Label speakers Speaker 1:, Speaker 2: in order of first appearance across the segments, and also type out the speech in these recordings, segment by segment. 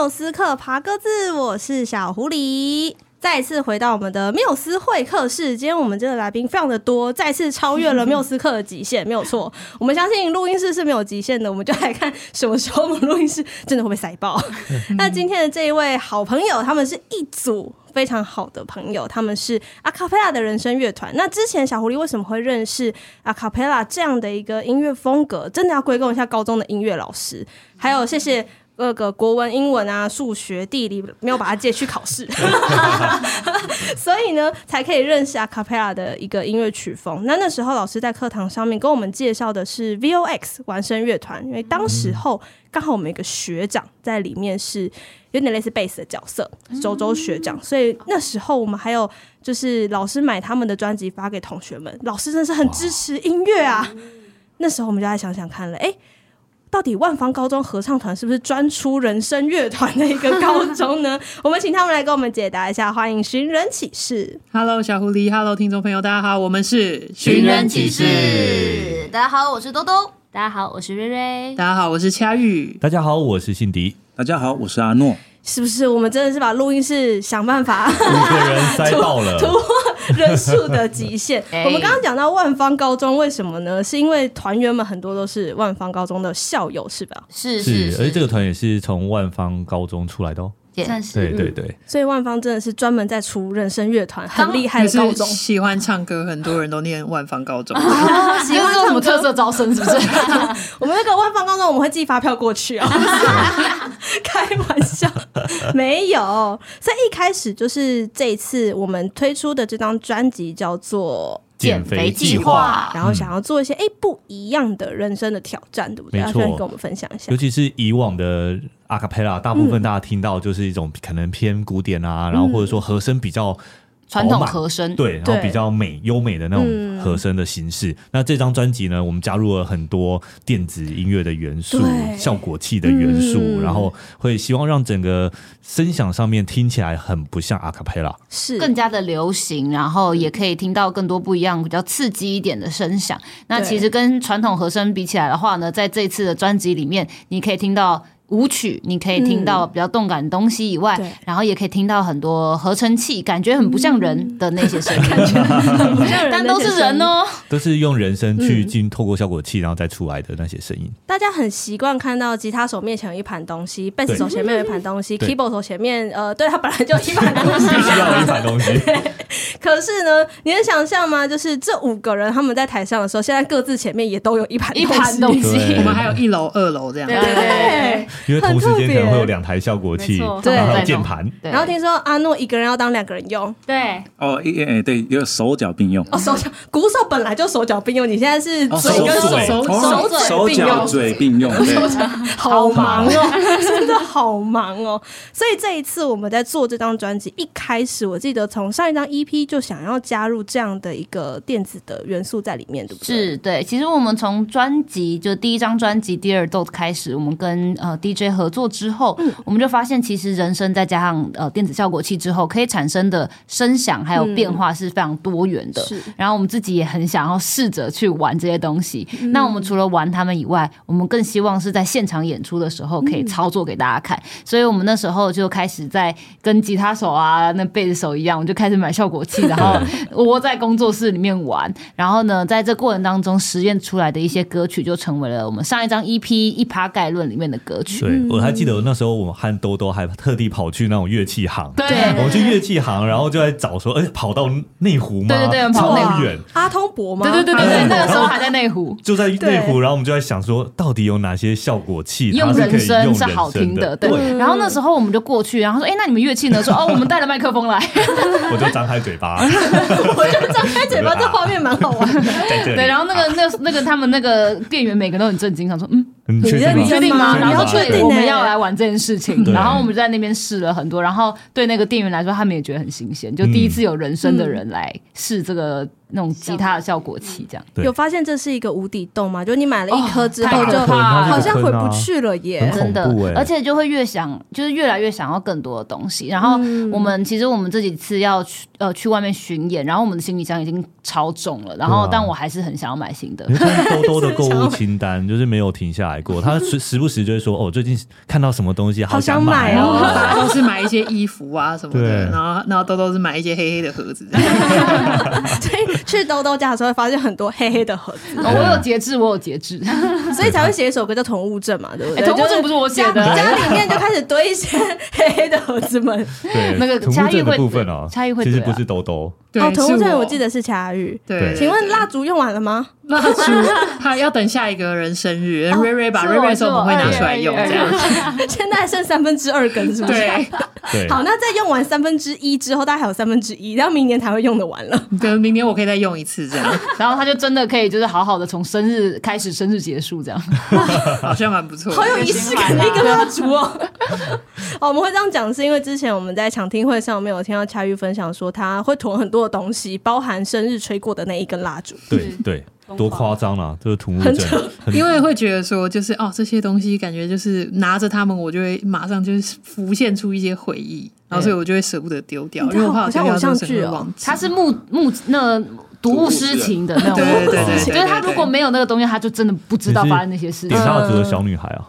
Speaker 1: 缪斯克爬鸽子，我是小狐狸。再次回到我们的缪斯会客室，今天我们这个来宾非常的多，再次超越了缪斯克的极限，没有错。我们相信录音室是没有极限的，我们就来看什么时候我们录音室真的会被塞爆。那今天的这一位好朋友，他们是一组非常好的朋友，他们是阿卡贝拉的人声乐团。那之前小狐狸为什么会认识阿卡贝拉这样的一个音乐风格？真的要归功一下高中的音乐老师，还有谢谢。各个国文、英文啊、数学、地理没有把它借去考试，所以呢，才可以认识阿卡贝拉的一个音乐曲风。那那时候老师在课堂上面跟我们介绍的是 VOX 玩声乐团，因为当时候刚好我们一个学长在里面是有点类似贝斯的角色，周周学长。所以那时候我们还有就是老师买他们的专辑发给同学们，老师真的是很支持音乐啊。那时候我们就来想想看了，哎。到底万方高中合唱团是不是专出人声乐团的一个高中呢？我们请他们来给我们解答一下。欢迎寻人启事
Speaker 2: ，Hello 小狐狸，Hello 听众朋友，大家好，我们是
Speaker 3: 寻人启事。
Speaker 4: 大家好，我是兜兜。
Speaker 5: 大家好，我是瑞瑞。
Speaker 2: 大家好，我是恰玉。
Speaker 6: 大家好，我是信迪。
Speaker 7: 大家好，我是阿诺。
Speaker 1: 是不是我们真的是把录音室想办法
Speaker 6: 五个人塞爆了，
Speaker 1: 突破 人数的极限？我们刚刚讲到万方高中，为什么呢？是因为团员们很多都是万方高中的校友，是吧？
Speaker 5: 是是，
Speaker 6: 而且这个团也是从万方高中出来的哦。
Speaker 5: 算是
Speaker 6: 对对对，
Speaker 1: 所以万芳真的是专门在出人声乐团，很厉害的高中。
Speaker 2: 喜欢唱歌，很多人都念万芳高中。
Speaker 5: 喜欢什么特色招生？是不是？
Speaker 1: 我们那个万芳高中，我们会寄发票过去啊。开玩笑，没有。所以一开始就是这一次我们推出的这张专辑叫做。
Speaker 6: 减肥计划，
Speaker 1: 然后想要做一些哎、欸、不一样的人生的挑战，对不对？没错，跟我们分享一下。
Speaker 6: 尤其是以往的阿卡贝拉，大部分大家听到就是一种可能偏古典啊，嗯、然后或者说和声比较。
Speaker 5: 传统和声
Speaker 6: 对，然后比较美优美的那种和声的形式。那这张专辑呢，我们加入了很多电子音乐的元素、效果器的元素，然后会希望让整个声响上面听起来很不像阿卡贝拉，
Speaker 5: 是更加的流行，然后也可以听到更多不一样、比较刺激一点的声响。那其实跟传统和声比起来的话呢，在这次的专辑里面，你可以听到。舞曲，你可以听到比较动感的东西以外，嗯、然后也可以听到很多合成器，感觉很不像人的那些声音，但都是人哦，
Speaker 6: 都是用人声去进透过效果器，然后再出来的那些声音。
Speaker 1: 大家很习惯看到吉他手面前有一盘东西，贝斯手前面有一盘东西，keyboard 手前面呃，对他本来就一盘东西，
Speaker 6: 需要一盘东西。
Speaker 1: 可是呢，你能想象吗？就是这五个人他们在台上的时候，现在各自前面也都有一盘
Speaker 5: 一盘东西，
Speaker 2: 我们还有一楼、二楼这样。
Speaker 1: 对对。对。
Speaker 6: 因为同时间可能会有两台效果器，对，然后键盘，
Speaker 1: 然后听说阿诺一个人要当两个人用，
Speaker 5: 对，
Speaker 7: 哦，一诶对，有手脚并用，
Speaker 1: 哦，手脚鼓手本来就手脚并用，你现在是嘴跟手手
Speaker 7: 手脚嘴并用，
Speaker 1: 好忙哦，真的好忙哦。所以这一次我们在做这张专辑，一开始我记得从上一张 EP 就想要加入这样的一个电子的元素在里面，对不对？
Speaker 5: 是对，其实我们从专辑就第一张专辑《Dear Adult》开始，我们跟呃 DJ 合作之后，嗯、我们就发现其实人声再加上呃电子效果器之后，可以产生的声响还有变化是非常多元的。嗯、然后我们自己也很想要试着去玩这些东西。嗯、那我们除了玩他们以外，我们更希望是在现场演出的时候可以操作给大家看。嗯、所以我们那时候就开始在跟吉他手啊、那贝斯手一样，我们就开始买效果器，然后窝在工作室里面玩。然后呢，在这过程当中实验出来的一些歌曲，就成为了我们上一张 EP 一趴概论里面的歌曲。
Speaker 6: 对，我还记得那时候，我和兜兜还特地跑去那种乐器行，
Speaker 5: 对，
Speaker 6: 我们去乐器行，然后就在找说，哎，跑到内湖吗？
Speaker 5: 对对对，跑那么远。
Speaker 1: 阿通伯吗？
Speaker 5: 对对对对对，那个时候还在内湖，
Speaker 6: 就在内湖，然后我们就在想说，到底有哪些效果器
Speaker 5: 用人声是好听的？对。然后那时候我们就过去，然后说，哎，那你们乐器呢？说，哦，我们 带了麦克风来。
Speaker 6: 我就张开嘴巴，
Speaker 1: 我就张开嘴巴，这画面蛮好玩的。
Speaker 5: 对，然后那个那那个他们那个店员每个都很震惊，他说，嗯。
Speaker 6: 你确
Speaker 5: 定吗？然后对，我们要来玩这件事情，然后我们就在那边试了很多，然后对那个店员来说，他们也觉得很新鲜，就第一次有人生的人来试这个那种吉他的效果器，这
Speaker 6: 样。
Speaker 1: 有发现这是一个无底洞吗？就你买了一颗之后，
Speaker 5: 哦
Speaker 1: 就好像回不去了耶
Speaker 6: 很。
Speaker 5: 真的而且就会越想，就是越来越想要更多的东西。然后我们、其实我们这几次要去呃去外面巡演，然后我们的行李箱已经超重了，然
Speaker 6: 后、啊
Speaker 5: 但我还是很想要买新的
Speaker 6: 你。看兜兜的购物清单就是没有停下来过，他时 时不时就会说哦，最近看到什么东西
Speaker 1: 好想
Speaker 6: 想
Speaker 1: 买哦
Speaker 6: 哦。
Speaker 2: 大家都是买一些衣服啊什
Speaker 6: 么
Speaker 2: 的，然后然后都都是买一些黑黑的盒子。
Speaker 1: 所以 去兜兜家的时候，会发现很多黑黑的盒子，
Speaker 5: 哦我有节制，我有节制。
Speaker 1: 所以才会写一首歌叫《宠物症》嘛，对不对？
Speaker 5: 哎宠物症不是我写的
Speaker 1: 家家里面就开始堆一些黑黑的盒子们。
Speaker 6: 对，
Speaker 5: 那个差异会
Speaker 6: 部分哦，
Speaker 5: 差异会
Speaker 6: 其实不是兜兜，
Speaker 2: 对
Speaker 1: 哦，宠物
Speaker 2: 是
Speaker 1: 症我记得是卡玉。
Speaker 2: 对，
Speaker 6: 对
Speaker 1: 请问蜡烛用完了吗？
Speaker 2: 蜡烛，他要等下一个人生日，瑞瑞把瑞瑞的时候我们会拿出来用，这样。
Speaker 1: 现在还剩三分之二根，是不是？
Speaker 2: 对，
Speaker 6: 对，
Speaker 1: 好，那在用完三分之一之后，大概还有三分之一，然后明年才会用得完了。
Speaker 2: 可能明年我可以再用一次，这样
Speaker 5: 然后他就真的可以，就是好好的从生日开始，生日结束这样。
Speaker 2: 好像蛮不错的。
Speaker 1: 好有仪式感的一个蜡烛哦。哦，我们会这样讲，是因为之前我们在抢听会上面有听到恰玉分享说，他会囤很多的东西，包含生日吹过的那一根蜡烛。
Speaker 6: 对对，多夸张啊！这个土木症
Speaker 1: 很扯，
Speaker 2: 因为会觉得说，就是哦，这些东西感觉就是拿着它们，我就会马上就是浮现出一些回忆，然后所以我就会舍不得丢掉，因为我怕
Speaker 1: 好像偶像剧哦
Speaker 5: 是木木那读物思情的那
Speaker 2: 种，对对对
Speaker 5: 就是他如果没有那个东西，他就真的不知道发生那些事情
Speaker 6: 点。蜡烛的小女孩啊，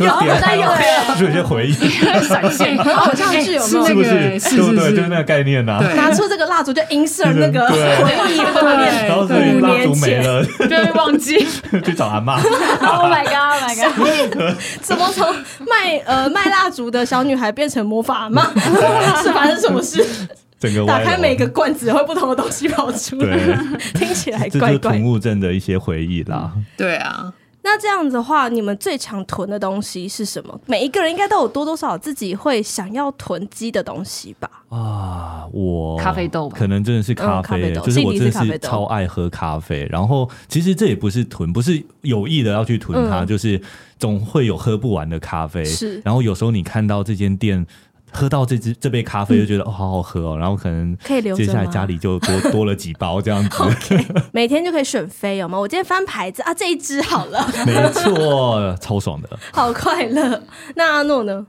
Speaker 1: 有好像有耶，
Speaker 6: 就有一些回忆，
Speaker 5: 闪现，
Speaker 1: 好像是有没有
Speaker 2: 是那个
Speaker 6: 是不是？
Speaker 2: 是？是是
Speaker 6: 就是那个概念
Speaker 2: 呐。
Speaker 1: 拿出这个蜡烛就 insert 那
Speaker 6: 个
Speaker 1: 回忆画面。
Speaker 6: 然后所以
Speaker 1: 五
Speaker 6: 蜡
Speaker 1: 烛没
Speaker 6: 了，
Speaker 5: 就会忘记。
Speaker 6: 去找阿妈。
Speaker 5: Oh my god! Oh my god!
Speaker 1: 怎么从卖呃卖蜡烛的小女孩变成魔法阿妈？是发生什么事？
Speaker 6: 整个
Speaker 1: 打开每个罐子会不同的东西跑出来
Speaker 6: 对，
Speaker 1: 听起来
Speaker 6: 这就是土
Speaker 1: 怪怪。
Speaker 6: 木症的一些回忆啦。
Speaker 2: 对啊，
Speaker 1: 那这样子的话，你们最常囤的东西是什么？每一个人应该都有多多少少自己会想要囤积的东西吧？
Speaker 6: 啊，我
Speaker 5: 咖啡豆吧
Speaker 6: 可能真的是咖
Speaker 1: 嗯咖啡
Speaker 6: 啡，
Speaker 1: 豆
Speaker 6: 就是我真的是超爱喝咖啡。然后其实这也不是囤，不是有意的要去囤它，
Speaker 1: 嗯
Speaker 6: 就是总会有喝不完的咖啡。
Speaker 1: 是
Speaker 6: 然后有时候你看到这间店。喝到这支这杯咖啡就觉得、哦好好喝哦，然后可能
Speaker 1: 可以留着
Speaker 6: 接下来家里就多多了几包这样子，
Speaker 1: 每天就可以选飞，有吗？我今天翻牌子啊，这一支好了，
Speaker 6: 没错，超爽的。
Speaker 1: 好快乐。那阿诺呢？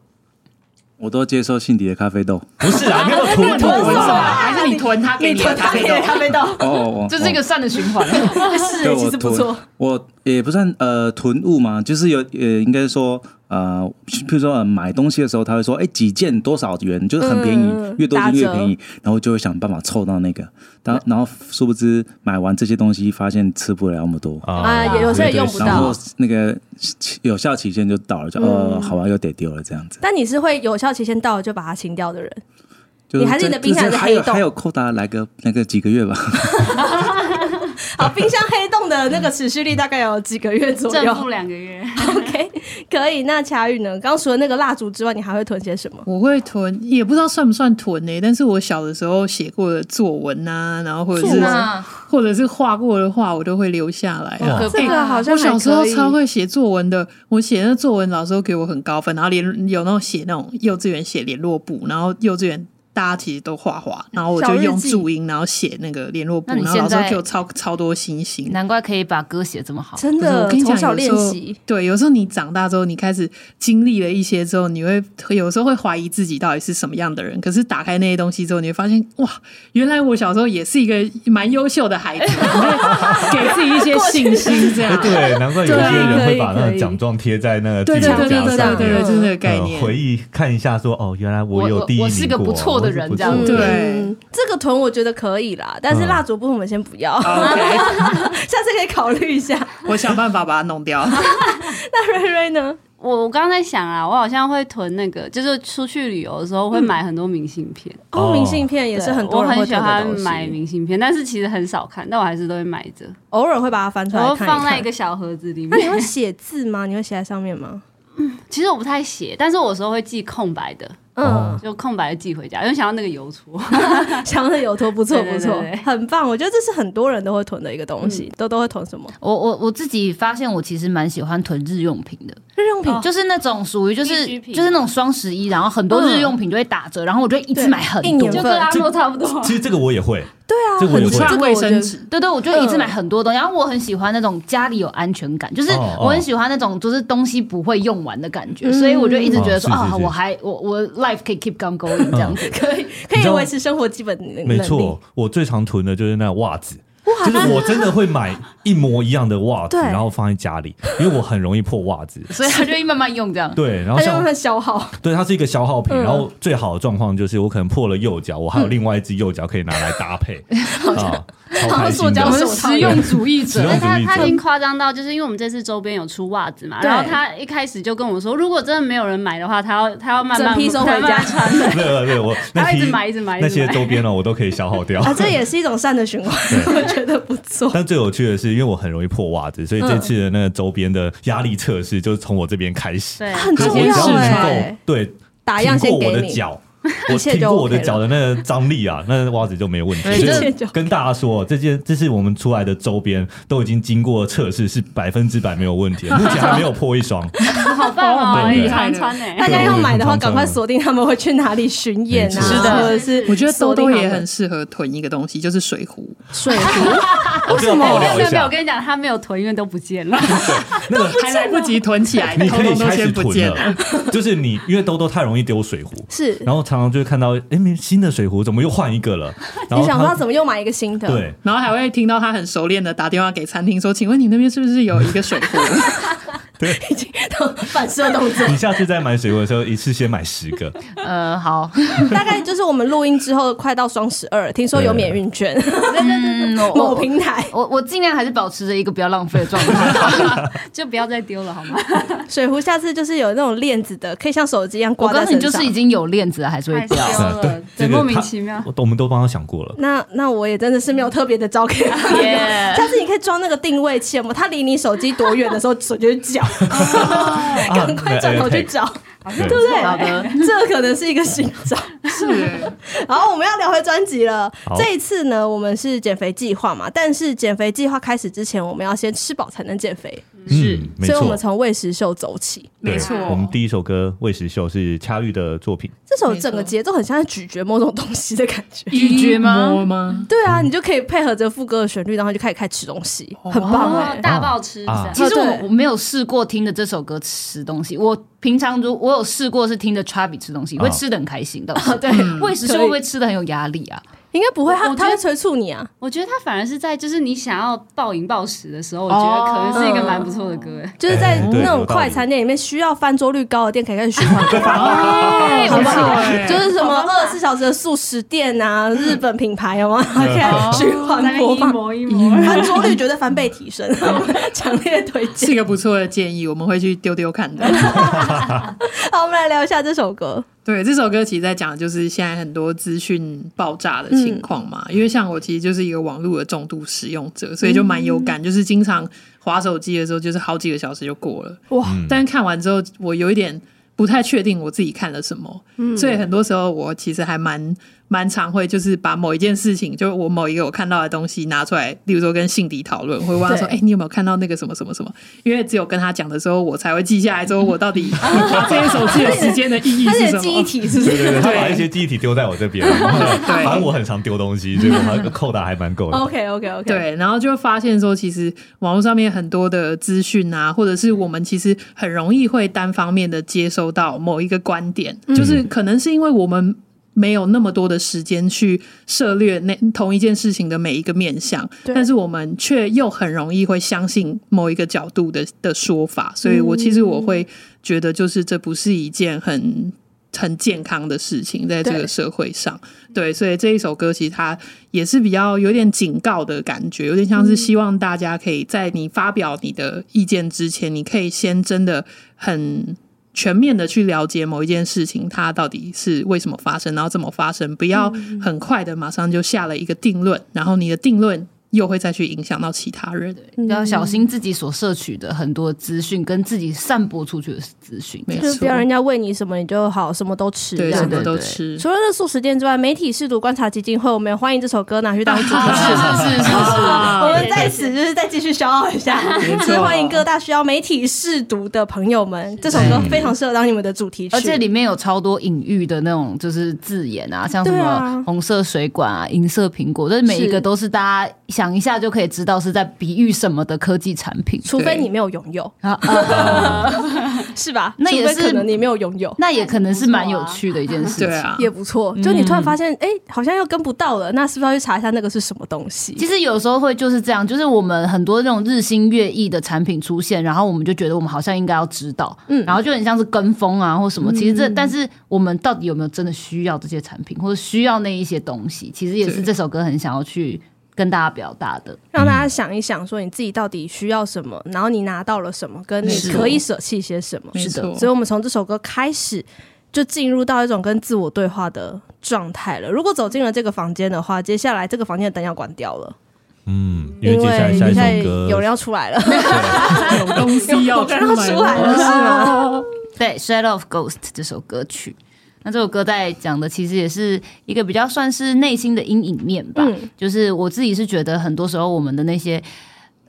Speaker 7: 我都接受信迪的咖啡豆。
Speaker 6: 不是啊，没有囤
Speaker 1: 你囤什么啊
Speaker 2: 还是你囤他给
Speaker 1: 你
Speaker 2: 你的咖啡豆
Speaker 1: 囤他给的？咖啡豆，
Speaker 7: 哦哦，
Speaker 5: 这是一个善的循环。
Speaker 1: 是
Speaker 7: 对
Speaker 1: 其实不错。，
Speaker 7: 我也不算呃囤物嘛，就是有呃应该说呃，譬如说、呃、买东西的时候，他会说哎几件多少元，就是很便宜，
Speaker 1: 嗯
Speaker 7: 越多件越便宜，然后就会想办法凑到那个，然然后殊不知买完这些东西，发现吃不了那么多。
Speaker 1: 啊有有时候也用不到。
Speaker 7: 然后那个有效期限就到了，就哦，好吧，又得丢了这样子。
Speaker 1: 但你是会有效期限到了就把它清掉的人，你还是你的冰箱
Speaker 7: 就是
Speaker 1: 是黑洞。
Speaker 7: 还有还有扣打来个那个几个月吧。
Speaker 1: 好，冰箱黑洞的那个持续力大概有几个月左右
Speaker 3: 正负。两个月
Speaker 1: ，OK，可以。那恰玉呢？刚刚除了那个蜡烛之外，你还会囤些什么？
Speaker 2: 我会囤，也不知道算不算囤呢、但是我小的时候写过的作文啊，然后或者是
Speaker 5: 啊
Speaker 2: 或者是画过的画，我都会留下
Speaker 6: 来
Speaker 1: 这个好像还
Speaker 2: 我小时候超会写作文的，我写那作文老师都给我很高分，然后连有那种写那种幼稚园写联络簿，然后幼稚园大家其实都画画，然后我就用注音，然后写那个联络簿，然后老师给我超超多星星。
Speaker 5: 难怪可以把歌写这么好。
Speaker 1: 真的
Speaker 2: 我跟你讲，
Speaker 1: 从小练
Speaker 2: 有时候
Speaker 1: 习。
Speaker 2: 对，有时候你长大之后，你开始经历了一些之后，你会有时候会怀疑自己到底是什么样的人。可是打开那些东西之后，你会发现，哇，原来我小时候也是一个蛮优秀的孩子，给自己一些信心，这
Speaker 6: 哎，
Speaker 2: 样。
Speaker 6: 对，难怪有些人会把那
Speaker 1: 个
Speaker 6: 奖状贴在那个自己
Speaker 2: 对
Speaker 6: 对对对
Speaker 2: 对对对，
Speaker 6: 面，
Speaker 2: 就是那个概念。
Speaker 6: 呃回忆看一下，说哦，原来我有
Speaker 5: 我
Speaker 6: 第一名
Speaker 5: 我是个
Speaker 6: 过
Speaker 5: 不错的人
Speaker 6: 这
Speaker 2: 样
Speaker 1: 子这个囤我觉得可以啦，但是蜡烛部分我们先不要，下次可以考虑一下。
Speaker 2: 我想办法把它弄掉。
Speaker 1: 那瑞瑞呢？
Speaker 3: 我我刚刚在想啊，我好像会囤那个，就是出去旅游的时候会买很多明信片，
Speaker 1: 哦，
Speaker 6: 哦
Speaker 1: 明信片也是很多人会
Speaker 3: 我很喜欢买明信片，但是其实很少看，但我还是都会买着，
Speaker 1: 偶尔会把它翻出来看
Speaker 3: 然后放在一
Speaker 1: 看
Speaker 3: 个小盒子里面
Speaker 1: 那你
Speaker 3: 面。
Speaker 1: 会写字吗？你会写在上面吗？
Speaker 3: 其实我不太写，但是我有时候会记空白的，
Speaker 1: 嗯，
Speaker 3: 就空白的寄回家，因为想要那个邮戳。
Speaker 1: 想要那邮戳不
Speaker 3: 错
Speaker 1: 不
Speaker 3: 错，
Speaker 1: 很棒。我觉得这是很多人都会囤的一个东西，都都会囤什么？
Speaker 5: 我我我自己发现，我其实蛮喜欢囤日用品的，
Speaker 1: 日用品？
Speaker 5: 就是那种属于就是就是那种双十一，然后很多日用品就会打折，然后我就一次买很多。
Speaker 3: 就跟阿诺差不多。
Speaker 6: 其实这个我也会，
Speaker 1: 对啊，
Speaker 6: 这个我也会。
Speaker 1: 很这个
Speaker 2: 穿卫生纸，
Speaker 5: 对对，我就一直买很多东西，然后我很喜欢那种家里有安全感，就是我很喜欢那种就是东西不会用完的感觉，所以我就一直觉得说啊，我还我我 life 可以 keep on going 这样子。
Speaker 1: 可以可以维持生活基本能力。
Speaker 6: 没错，我最常囤的就是那袜子。就是我真的会买一模一样的袜子，然后放在家里，因为我很容易破袜子。
Speaker 5: 所以他就会慢慢用这样。
Speaker 6: 对，然
Speaker 1: 后消耗。
Speaker 6: 对它是一个消耗品，
Speaker 1: 嗯
Speaker 6: 然后最好的状况就是我可能破了右脚，我还有另外一只右脚可以拿来搭配 啊，超开心
Speaker 1: 塑胶
Speaker 6: 的。
Speaker 5: 我们实用主义者
Speaker 3: 他他已经夸张到，就是因为我们这次周边有出袜子嘛，然后他一开始就跟我说，如果真的没有人买的话，他要他要慢慢
Speaker 1: 整批收回家
Speaker 3: 穿的。
Speaker 6: 对对对，我那
Speaker 3: 他一直买一直买一
Speaker 6: 那些周边呢，我都可以消耗掉。
Speaker 1: 啊，这也是一种善的循环，我觉得不错。
Speaker 6: 但最有趣的是，因为我很容易破袜子，所以这次的那个周边的压力测试就是从我这边开始。
Speaker 3: 对，
Speaker 1: 很重
Speaker 6: 要
Speaker 1: 要
Speaker 6: 能
Speaker 1: 哎
Speaker 6: 够，对
Speaker 1: 打样先
Speaker 6: 我，的脚，我
Speaker 1: 一切就
Speaker 6: 挺过我的脚的那个张力啊，那袜子就没有
Speaker 1: 问
Speaker 6: 题。跟大家说，这件这是我们出来的周边都已经经过测试，是百分之百没有问题的，目前还没有破一双。
Speaker 3: 好棒哦，对穿呢。
Speaker 1: 大家要买的
Speaker 6: 话，
Speaker 1: 赶快锁定他们会去哪里巡演啊，
Speaker 5: 是的
Speaker 1: 或者是
Speaker 2: 我觉得兜兜也很适合囤一个东西，就是水
Speaker 1: 壶。水壶，
Speaker 6: 我这个爆料一
Speaker 3: 没有，我，跟你讲，他没有囤，因为都不见了。
Speaker 6: 那个
Speaker 2: 还来不及囤起来，
Speaker 6: 你可以开始囤了。，就是你因为兜兜太容易丢水壶，
Speaker 1: 是。
Speaker 6: 然后常常就会看到，哎，新的水壶怎么又换一个了？然后
Speaker 1: 你想说他
Speaker 6: 他
Speaker 1: 怎么又买一个新的？，
Speaker 6: 对。
Speaker 2: 然后还会听到他很熟练的打电话给餐厅说：“请问你那边是不是有一个水壶
Speaker 1: 已经都反射动作。
Speaker 6: 你下次再买水壶的时候，一次先买十个。
Speaker 5: 呃，好，
Speaker 1: 大概就是我们录音之后，快到双十二，听说有免运券，
Speaker 5: 嗯，我
Speaker 1: 某
Speaker 5: 我
Speaker 1: 平台
Speaker 5: 我我尽量还是保持着一个不要浪费的状态。
Speaker 3: 就不要再丢了，好吗？
Speaker 1: 水壶，下次就是有那种链子的，可以像手机一
Speaker 5: 样
Speaker 1: 挂在
Speaker 5: 告诉你，
Speaker 1: 身上。
Speaker 5: 就是已经有链子了，还是
Speaker 3: 会
Speaker 5: 掉。
Speaker 3: 了，
Speaker 6: 对，
Speaker 3: 莫名其妙。
Speaker 6: 我我们都帮他想过了。
Speaker 1: 那那我也真的是没有特别的招给他。
Speaker 5: 耶
Speaker 1: 下次你可以装那个定位器，嘛，他离你手机多远的时候，手就会叫，赶快转头去找，对不
Speaker 5: 对？
Speaker 1: 这可能是一个新招。？”
Speaker 2: 是，
Speaker 1: 好，我们要聊回专辑了。这一次呢，我们是减肥计划嘛，但是减肥计划开始之前，我们要先吃饱才能减肥，
Speaker 6: 是，没
Speaker 1: 所以我们
Speaker 6: 错，
Speaker 1: 从喂食秀走起。
Speaker 6: 对
Speaker 2: 没错
Speaker 6: 我们第一首歌《喂食秀》是恰玉的作品。
Speaker 1: 这首整个节奏很像在咀嚼某种东西的感觉。
Speaker 5: 咀嚼
Speaker 2: 吗？
Speaker 1: 对啊，你就可以配合着副歌的旋律，然后就开始开始吃东西，很棒
Speaker 3: 大爆吃，
Speaker 6: 啊
Speaker 5: 其实我
Speaker 1: 对
Speaker 5: 我没有试过听着这首歌吃东西，我平常如我有试过是听着 Chubby 吃东西，
Speaker 6: 啊
Speaker 5: 会吃的很开心的。
Speaker 1: 对，
Speaker 5: 喂食秀会不会吃的很有压力啊？
Speaker 1: 应该不会，他他会催促你啊。
Speaker 3: 我觉得他反而是在就是你想要暴饮暴食的时候，我觉得可能是一个蛮不错的歌。哎
Speaker 1: 就是在那
Speaker 6: 种
Speaker 1: 快餐店里面需要翻桌率高的店，可以开始循环播放。
Speaker 2: 哎，
Speaker 1: 好不好
Speaker 2: 不错哎
Speaker 1: 就是什么二十四小时的素食店啊，日本品牌有吗？可以循环播放，
Speaker 3: 模一模，
Speaker 1: 翻桌率绝对翻倍提升，强烈推荐。
Speaker 2: 是一个不错的建议，我们会去丢丢看的。
Speaker 1: 好，我们来聊一下这首歌。
Speaker 2: 对，这首歌其实在讲的就是现在很多资讯爆炸的情况嘛。因为像我其实就是一个网络的重度使用者，所以就蛮有感，就是经常划手机的时候，就是好几个小时就过了。
Speaker 1: 哇，
Speaker 2: 但是看完之后，我有一点不太确定我自己看了什么，所以很多时候我其实还蛮蛮常会就是把某一件事情，就我某一个我看到的东西拿出来，例如说跟信迪讨论，会问他说：“哎、
Speaker 1: 对
Speaker 2: 你有没有看到那个什么什么什么？”因为只有跟他讲的时候，我才会记下来，之后我到底花这些手机的时间的意
Speaker 1: 义
Speaker 2: 是什么？
Speaker 1: 是记忆体，是不是？
Speaker 6: 对对对，他把一些记忆体丢在我这边，反正我很常丢东西，所以我还扣打还蛮够的。
Speaker 1: OK OK OK，，
Speaker 2: 对，然后就发现说，其实网络上面很多的资讯啊，或者是我们其实很容易会单方面的接收到某一个观点，就是可能是因为我们没有那么多的时间去涉猎那同一件事情的每一个面向，但是我们却又很容易会相信某一个角度的的说法，所以我其实我会觉得，就是这不是一件很。很健康的事情，在这个社会上，对，所以这一首歌其实它也是比较有点警告的感觉，有点像是希望大家可以在你发表你的意见之前，你可以先真的很全面的去了解某一件事情，它到底是为什么发生，然后怎么发生，不要很快的马上就下了一个定论，然后你的定论又会再去影响到其他人。
Speaker 5: 要小心自己所摄取的很多资讯，跟自己散播出去的资讯。
Speaker 2: 没
Speaker 1: 就是不要人家喂你什么你就好什么都吃，对，
Speaker 2: 什么都吃。
Speaker 1: 除了这素食店之外，媒体试读观察基金会，我们也欢迎这首歌拿去当主题曲。
Speaker 5: 是是是是
Speaker 1: 我们在此就是再继续消耗一下，就是欢迎各大需要媒体试读的朋友们，这首歌非常适合当你们的主题曲，
Speaker 5: 而且里面有超多隐喻的那种就是字眼啊，像什么红色水管啊、银色苹果，这每一个都是大家想一下就可以知道是在比喻什么的科技产品，
Speaker 1: 除非你没有拥有，是吧？
Speaker 5: 那也是
Speaker 1: 可能你没有拥有，
Speaker 5: 那也可能是蛮有趣的一件事情。
Speaker 2: 对啊，
Speaker 1: 也不错。就你突然发现，哎，好像又跟不到了，那是不是要去查一下那个是什么东西？
Speaker 5: 其实有时候会就是这样，就是我们很多这种日新月异的产品出现，然后我们就觉得我们好像应该要知道，嗯，然后就很像是跟风啊或什么。其实这，但是我们到底有没有真的需要这些产品，或者需要那一些东西？其实也是这首歌很想要去跟大家表达的，
Speaker 1: 让大家想一想，说你自己到底需要什么，然后你拿到了什么，跟你可以舍弃些什么。
Speaker 2: 是的，
Speaker 1: 所以我们从这首歌开始就进入到一种跟自我对话的状态了。如果走进了这个房间的话，接下来这个房间的灯要关掉了。
Speaker 6: 嗯，
Speaker 1: 因为
Speaker 6: 接下来下一首歌
Speaker 1: 有人要出来了，
Speaker 2: 有东西要
Speaker 1: 有人要出来了，是吗？
Speaker 5: 对，《Shadow of Ghost》这首歌曲，那这首歌在讲的其实也是一个比较算是内心的阴影面吧。嗯、就是我自己是觉得，很多时候我们的那些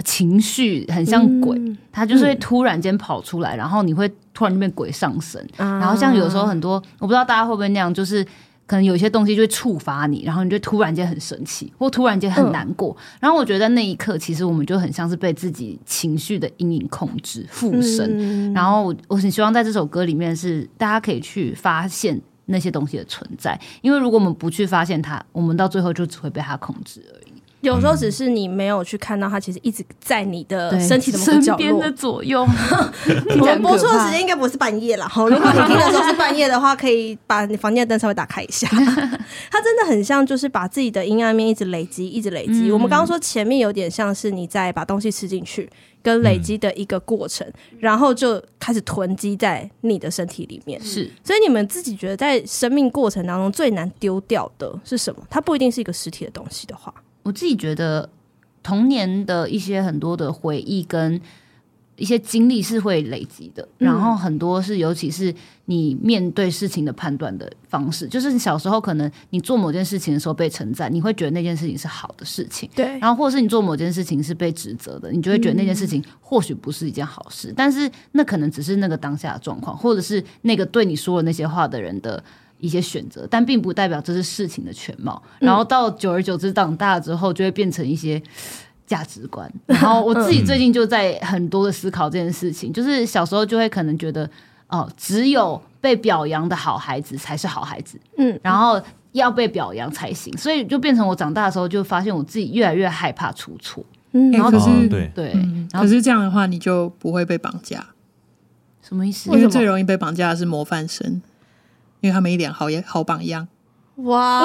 Speaker 5: 情绪很像鬼，嗯、它就是会突然间跑出来，嗯、然后你会突然就变鬼上身。啊、然后像有时候很多，我不知道大家会不会那样，就是。可能有些东西就会触发你，然后你就突然间很生气，或突然间很难过。嗯、然后我觉得那一刻，其实我们就很像是被自己情绪的阴影控制附身。嗯、然后我我很希望在这首歌里面是大家可以去发现那些东西的存在，因为如果我们不去发现它，我们到最后就只会被它控制而已。
Speaker 1: 有时候只是你没有去看到它，其实一直在你的身体的某个角落
Speaker 5: 身边的左右。
Speaker 1: 我们播出的时间应该不是半夜了好。如果你听的时候是半夜的话，可以把你房间的灯稍微打开一下。它真的很像，就是把自己的阴暗面一直累积，一直累积。嗯、我们刚刚说前面有点像是你在把东西吃进去跟累积的一个过程，嗯、然后就开始囤积在你的身体里面。
Speaker 5: 是，
Speaker 1: 所以你们自己觉得在生命过程当中最难丢掉的是什么？它不一定是一个实体的东西的话。
Speaker 5: 我自己觉得童年的一些很多的回忆跟一些经历是会累积的，嗯、然后很多是尤其是你面对事情的判断的方式，就是你小时候可能你做某件事情的时候被称赞，你会觉得那件事情是好的事情，
Speaker 1: 对，
Speaker 5: 然后或者是你做某件事情是被指责的，你就会觉得那件事情或许不是一件好事，嗯、但是那可能只是那个当下的状况，或者是那个对你说了那些话的人的。一些选择，但并不代表这是事情的全貌。然后到久而久之长大之后，就会变成一些价值观。然后我自己最近就在很多的思考这件事情，就是小时候就会可能觉得，哦，只有被表扬的好孩子才是好孩子，嗯，然后要被表扬才行。所以就变成我长大的时候，就发现我自己越来越害怕出错。
Speaker 2: 嗯，然后可是
Speaker 6: 对
Speaker 5: 对，
Speaker 2: 可是这样的话，你就不会被绑架。
Speaker 5: 什么意思？
Speaker 2: 因为最容易被绑架的是模范生。因为他们一脸好也好榜样，
Speaker 1: 哇！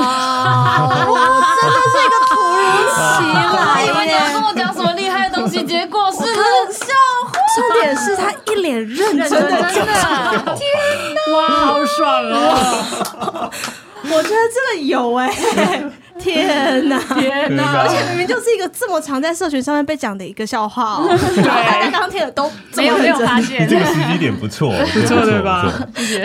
Speaker 1: 我真的是一个突如其来耶！
Speaker 5: 你要跟我讲什么厉害的东西？结果是冷笑话。
Speaker 1: 重点是他一脸认真的讲，天哪！
Speaker 2: 哇，好爽啊！
Speaker 1: 我觉得真的有哎，天哪，
Speaker 5: 天哪！
Speaker 1: 而且明明就是一个这么常在社群上面被讲的一个笑话哦，大家刚刚听的都
Speaker 5: 没有没有发现，
Speaker 6: 这个时机点不错，
Speaker 2: 不错 对吧？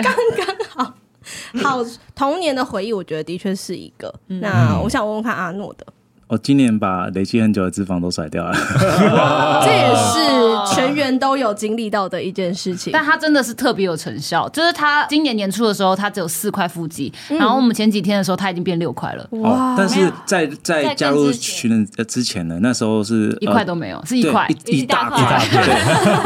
Speaker 1: 刚刚好。好，童年的回忆，我觉得的确是一个。嗯、那我想问问看阿诺的，
Speaker 7: 我今年把累积很久的脂肪都甩掉了，
Speaker 1: 这也是全员都有经历到的一件事情。
Speaker 5: 但他真的是特别有成效，就是他今年年初的时候，他只有四块腹肌，嗯、然后我们前几天的时候，他已经变六块了。
Speaker 7: 哇！但是在在加入群的之前呢，那时候是
Speaker 5: 一块都没有，是一块
Speaker 7: 一一大块，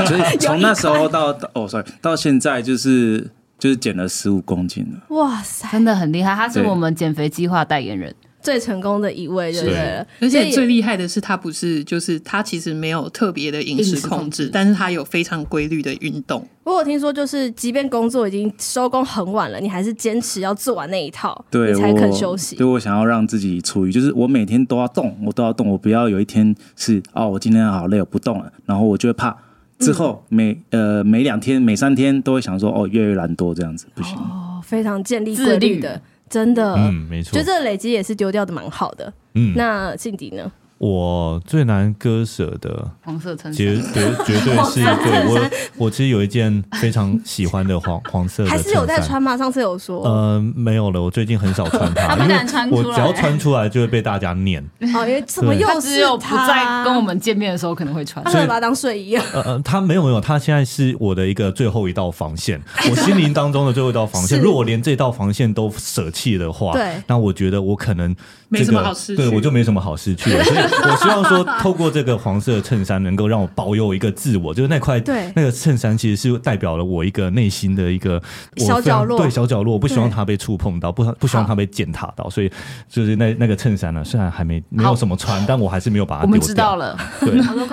Speaker 7: 所以从那时候到 哦，sorry，到现在就是。就是减了十五公斤了，
Speaker 1: 哇塞，
Speaker 5: 真的很厉害！他是我们减肥计划代言人，
Speaker 1: 最成功的一位，对不对？
Speaker 2: 而且最厉害的是，他不是，就是他其实没有特别的饮食控制，但是他有非常规律的运动。
Speaker 1: 不过我听说，就是即便工作已经收工很晚了，你还是坚持要做完那一套，
Speaker 7: 对，
Speaker 1: 你才肯休息。
Speaker 7: 对，我想要让自己处于，就是我每天都要动，我都要动，我不要有一天是哦，我今天好累，我不动了，然后我就会怕。之后每呃每两天每三天都会想说哦，越来越懒惰这样子不行。
Speaker 1: 哦，非常建立自律的，真的，
Speaker 6: 嗯，没错，
Speaker 1: 觉得这累积也是丢掉的蛮好的，嗯，那静迪呢？
Speaker 6: 我最难割舍的
Speaker 5: 黄色衬衫，
Speaker 6: 绝绝绝对是对我，我其实有一件非常喜欢的黄 黄色的，
Speaker 1: 还是有在穿吗？上次有说，
Speaker 6: 呃，没有了，我最近很少穿它，
Speaker 3: 他不敢穿出来，
Speaker 6: 我只要穿出来就会被大家念。
Speaker 1: 哦，因为怎么又是
Speaker 5: 他不在跟我们见面的时候可能会穿，
Speaker 1: 他可能把它当睡衣。
Speaker 6: 呃呃，他没有没有，他现在是我的一个最后一道防线，我心灵当中的最后一道防线。如果我连这道防线都舍弃的话，对，那我觉得我可能。
Speaker 2: 没什么好失去，
Speaker 6: 对，我就没什么好失去了。所以 我希望说，透过这个黄色的衬衫，能够让我保有一个自我，就是那块对那个衬衫，其实是代表了我一个内心的一个
Speaker 1: 小角落，
Speaker 6: 对小角落，我不希望它被触碰到，不不希望它被践踏到。所以就是那那个衬衫呢，虽然还没没有什么穿，但我还是没有把它丢掉。
Speaker 5: 我们知道 了，
Speaker 6: 对，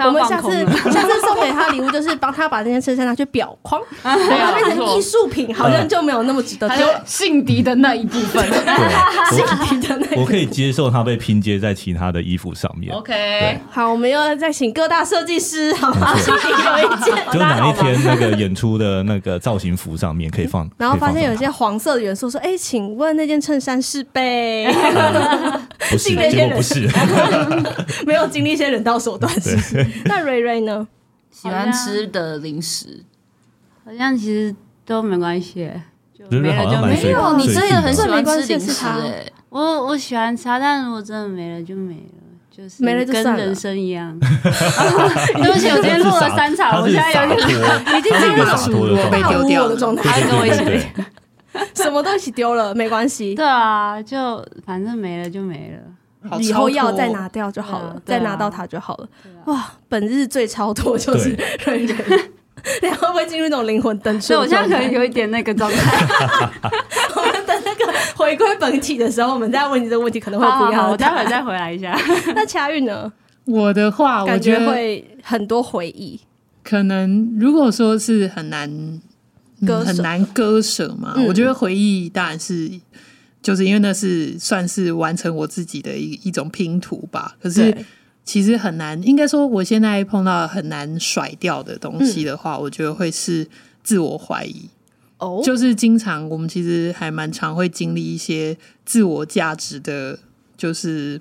Speaker 1: 我们下次下次送给他礼物，就是帮他把那件衬衫拿去裱框，把它变成艺术品，好像就没有那么值得。
Speaker 5: 就性敌的那一部分，
Speaker 1: 性敌的那一
Speaker 6: 我可以接受它被拼接在其他的衣服上面。
Speaker 5: OK，
Speaker 1: 好，我们又再请各大设计师，好吗？请有一件，
Speaker 6: 就哪一天那个演出的那个造型服上面可以放。
Speaker 1: 然后发现有一些黄色的元素，说：“哎，请问那件衬衫是被？
Speaker 6: 不是，结果不是，
Speaker 1: 没有经历一些人道手段，是？那瑞瑞呢？
Speaker 5: 喜欢吃的零食，
Speaker 3: 好像其实都没关系，
Speaker 6: 就没了就
Speaker 5: 没有。你真的很喜欢吃零食哎。”
Speaker 3: 我我喜欢吃，但是如果真的没了就没了，就是没了就，跟人生一样。对不起，我今天录了三场，我现在有点已经进入了
Speaker 2: 被丢掉
Speaker 1: 的状态，跟我一起，什么都一起丢了，没关系。
Speaker 3: 对啊，就反正没了就没了，
Speaker 1: 以后要再拿掉就好了，再拿到它就好了。哇，本日最超脱就是瑞瑞，你会不会进入那种灵魂登出？
Speaker 3: 所以我现在可能有一点那个状态。
Speaker 1: 我们等那个回归本体的时候，我们再问你这个问题，可能会不一样。
Speaker 3: 我待会再回来一下。
Speaker 1: 那恰运呢？
Speaker 2: 我的话，我觉得
Speaker 1: 会很多回忆。
Speaker 2: 可能如果说是很难很难割舍嘛，我觉得回忆当然是，就是因为那是算是完成我自己的一一种拼图吧。可是其实很难，应该说我现在碰到很难甩掉的东西的话，我觉得会是自我怀疑。就是经常，我们其实还蛮常会经历一些自我价值的，就是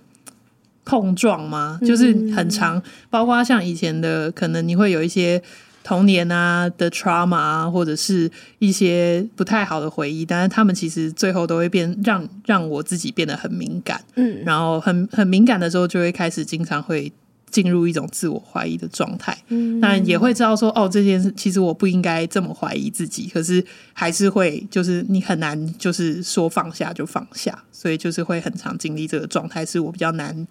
Speaker 2: 碰撞嘛，就是很常，包括像以前的，可能你会有一些童年啊的 trauma 啊，或者是一些不太好的回忆，但是他们其实最后都会变，让让我自己变得很敏感，嗯，然后很很敏感的时候，就会开始经常会。进入一种自我怀疑的状态，嗯，但也会知道说，哦，这件事其实我不应该这么怀疑自己，可是还是会，就是你很难，就是说放下就放下，所以就是会很常经历这个状态，是我比较难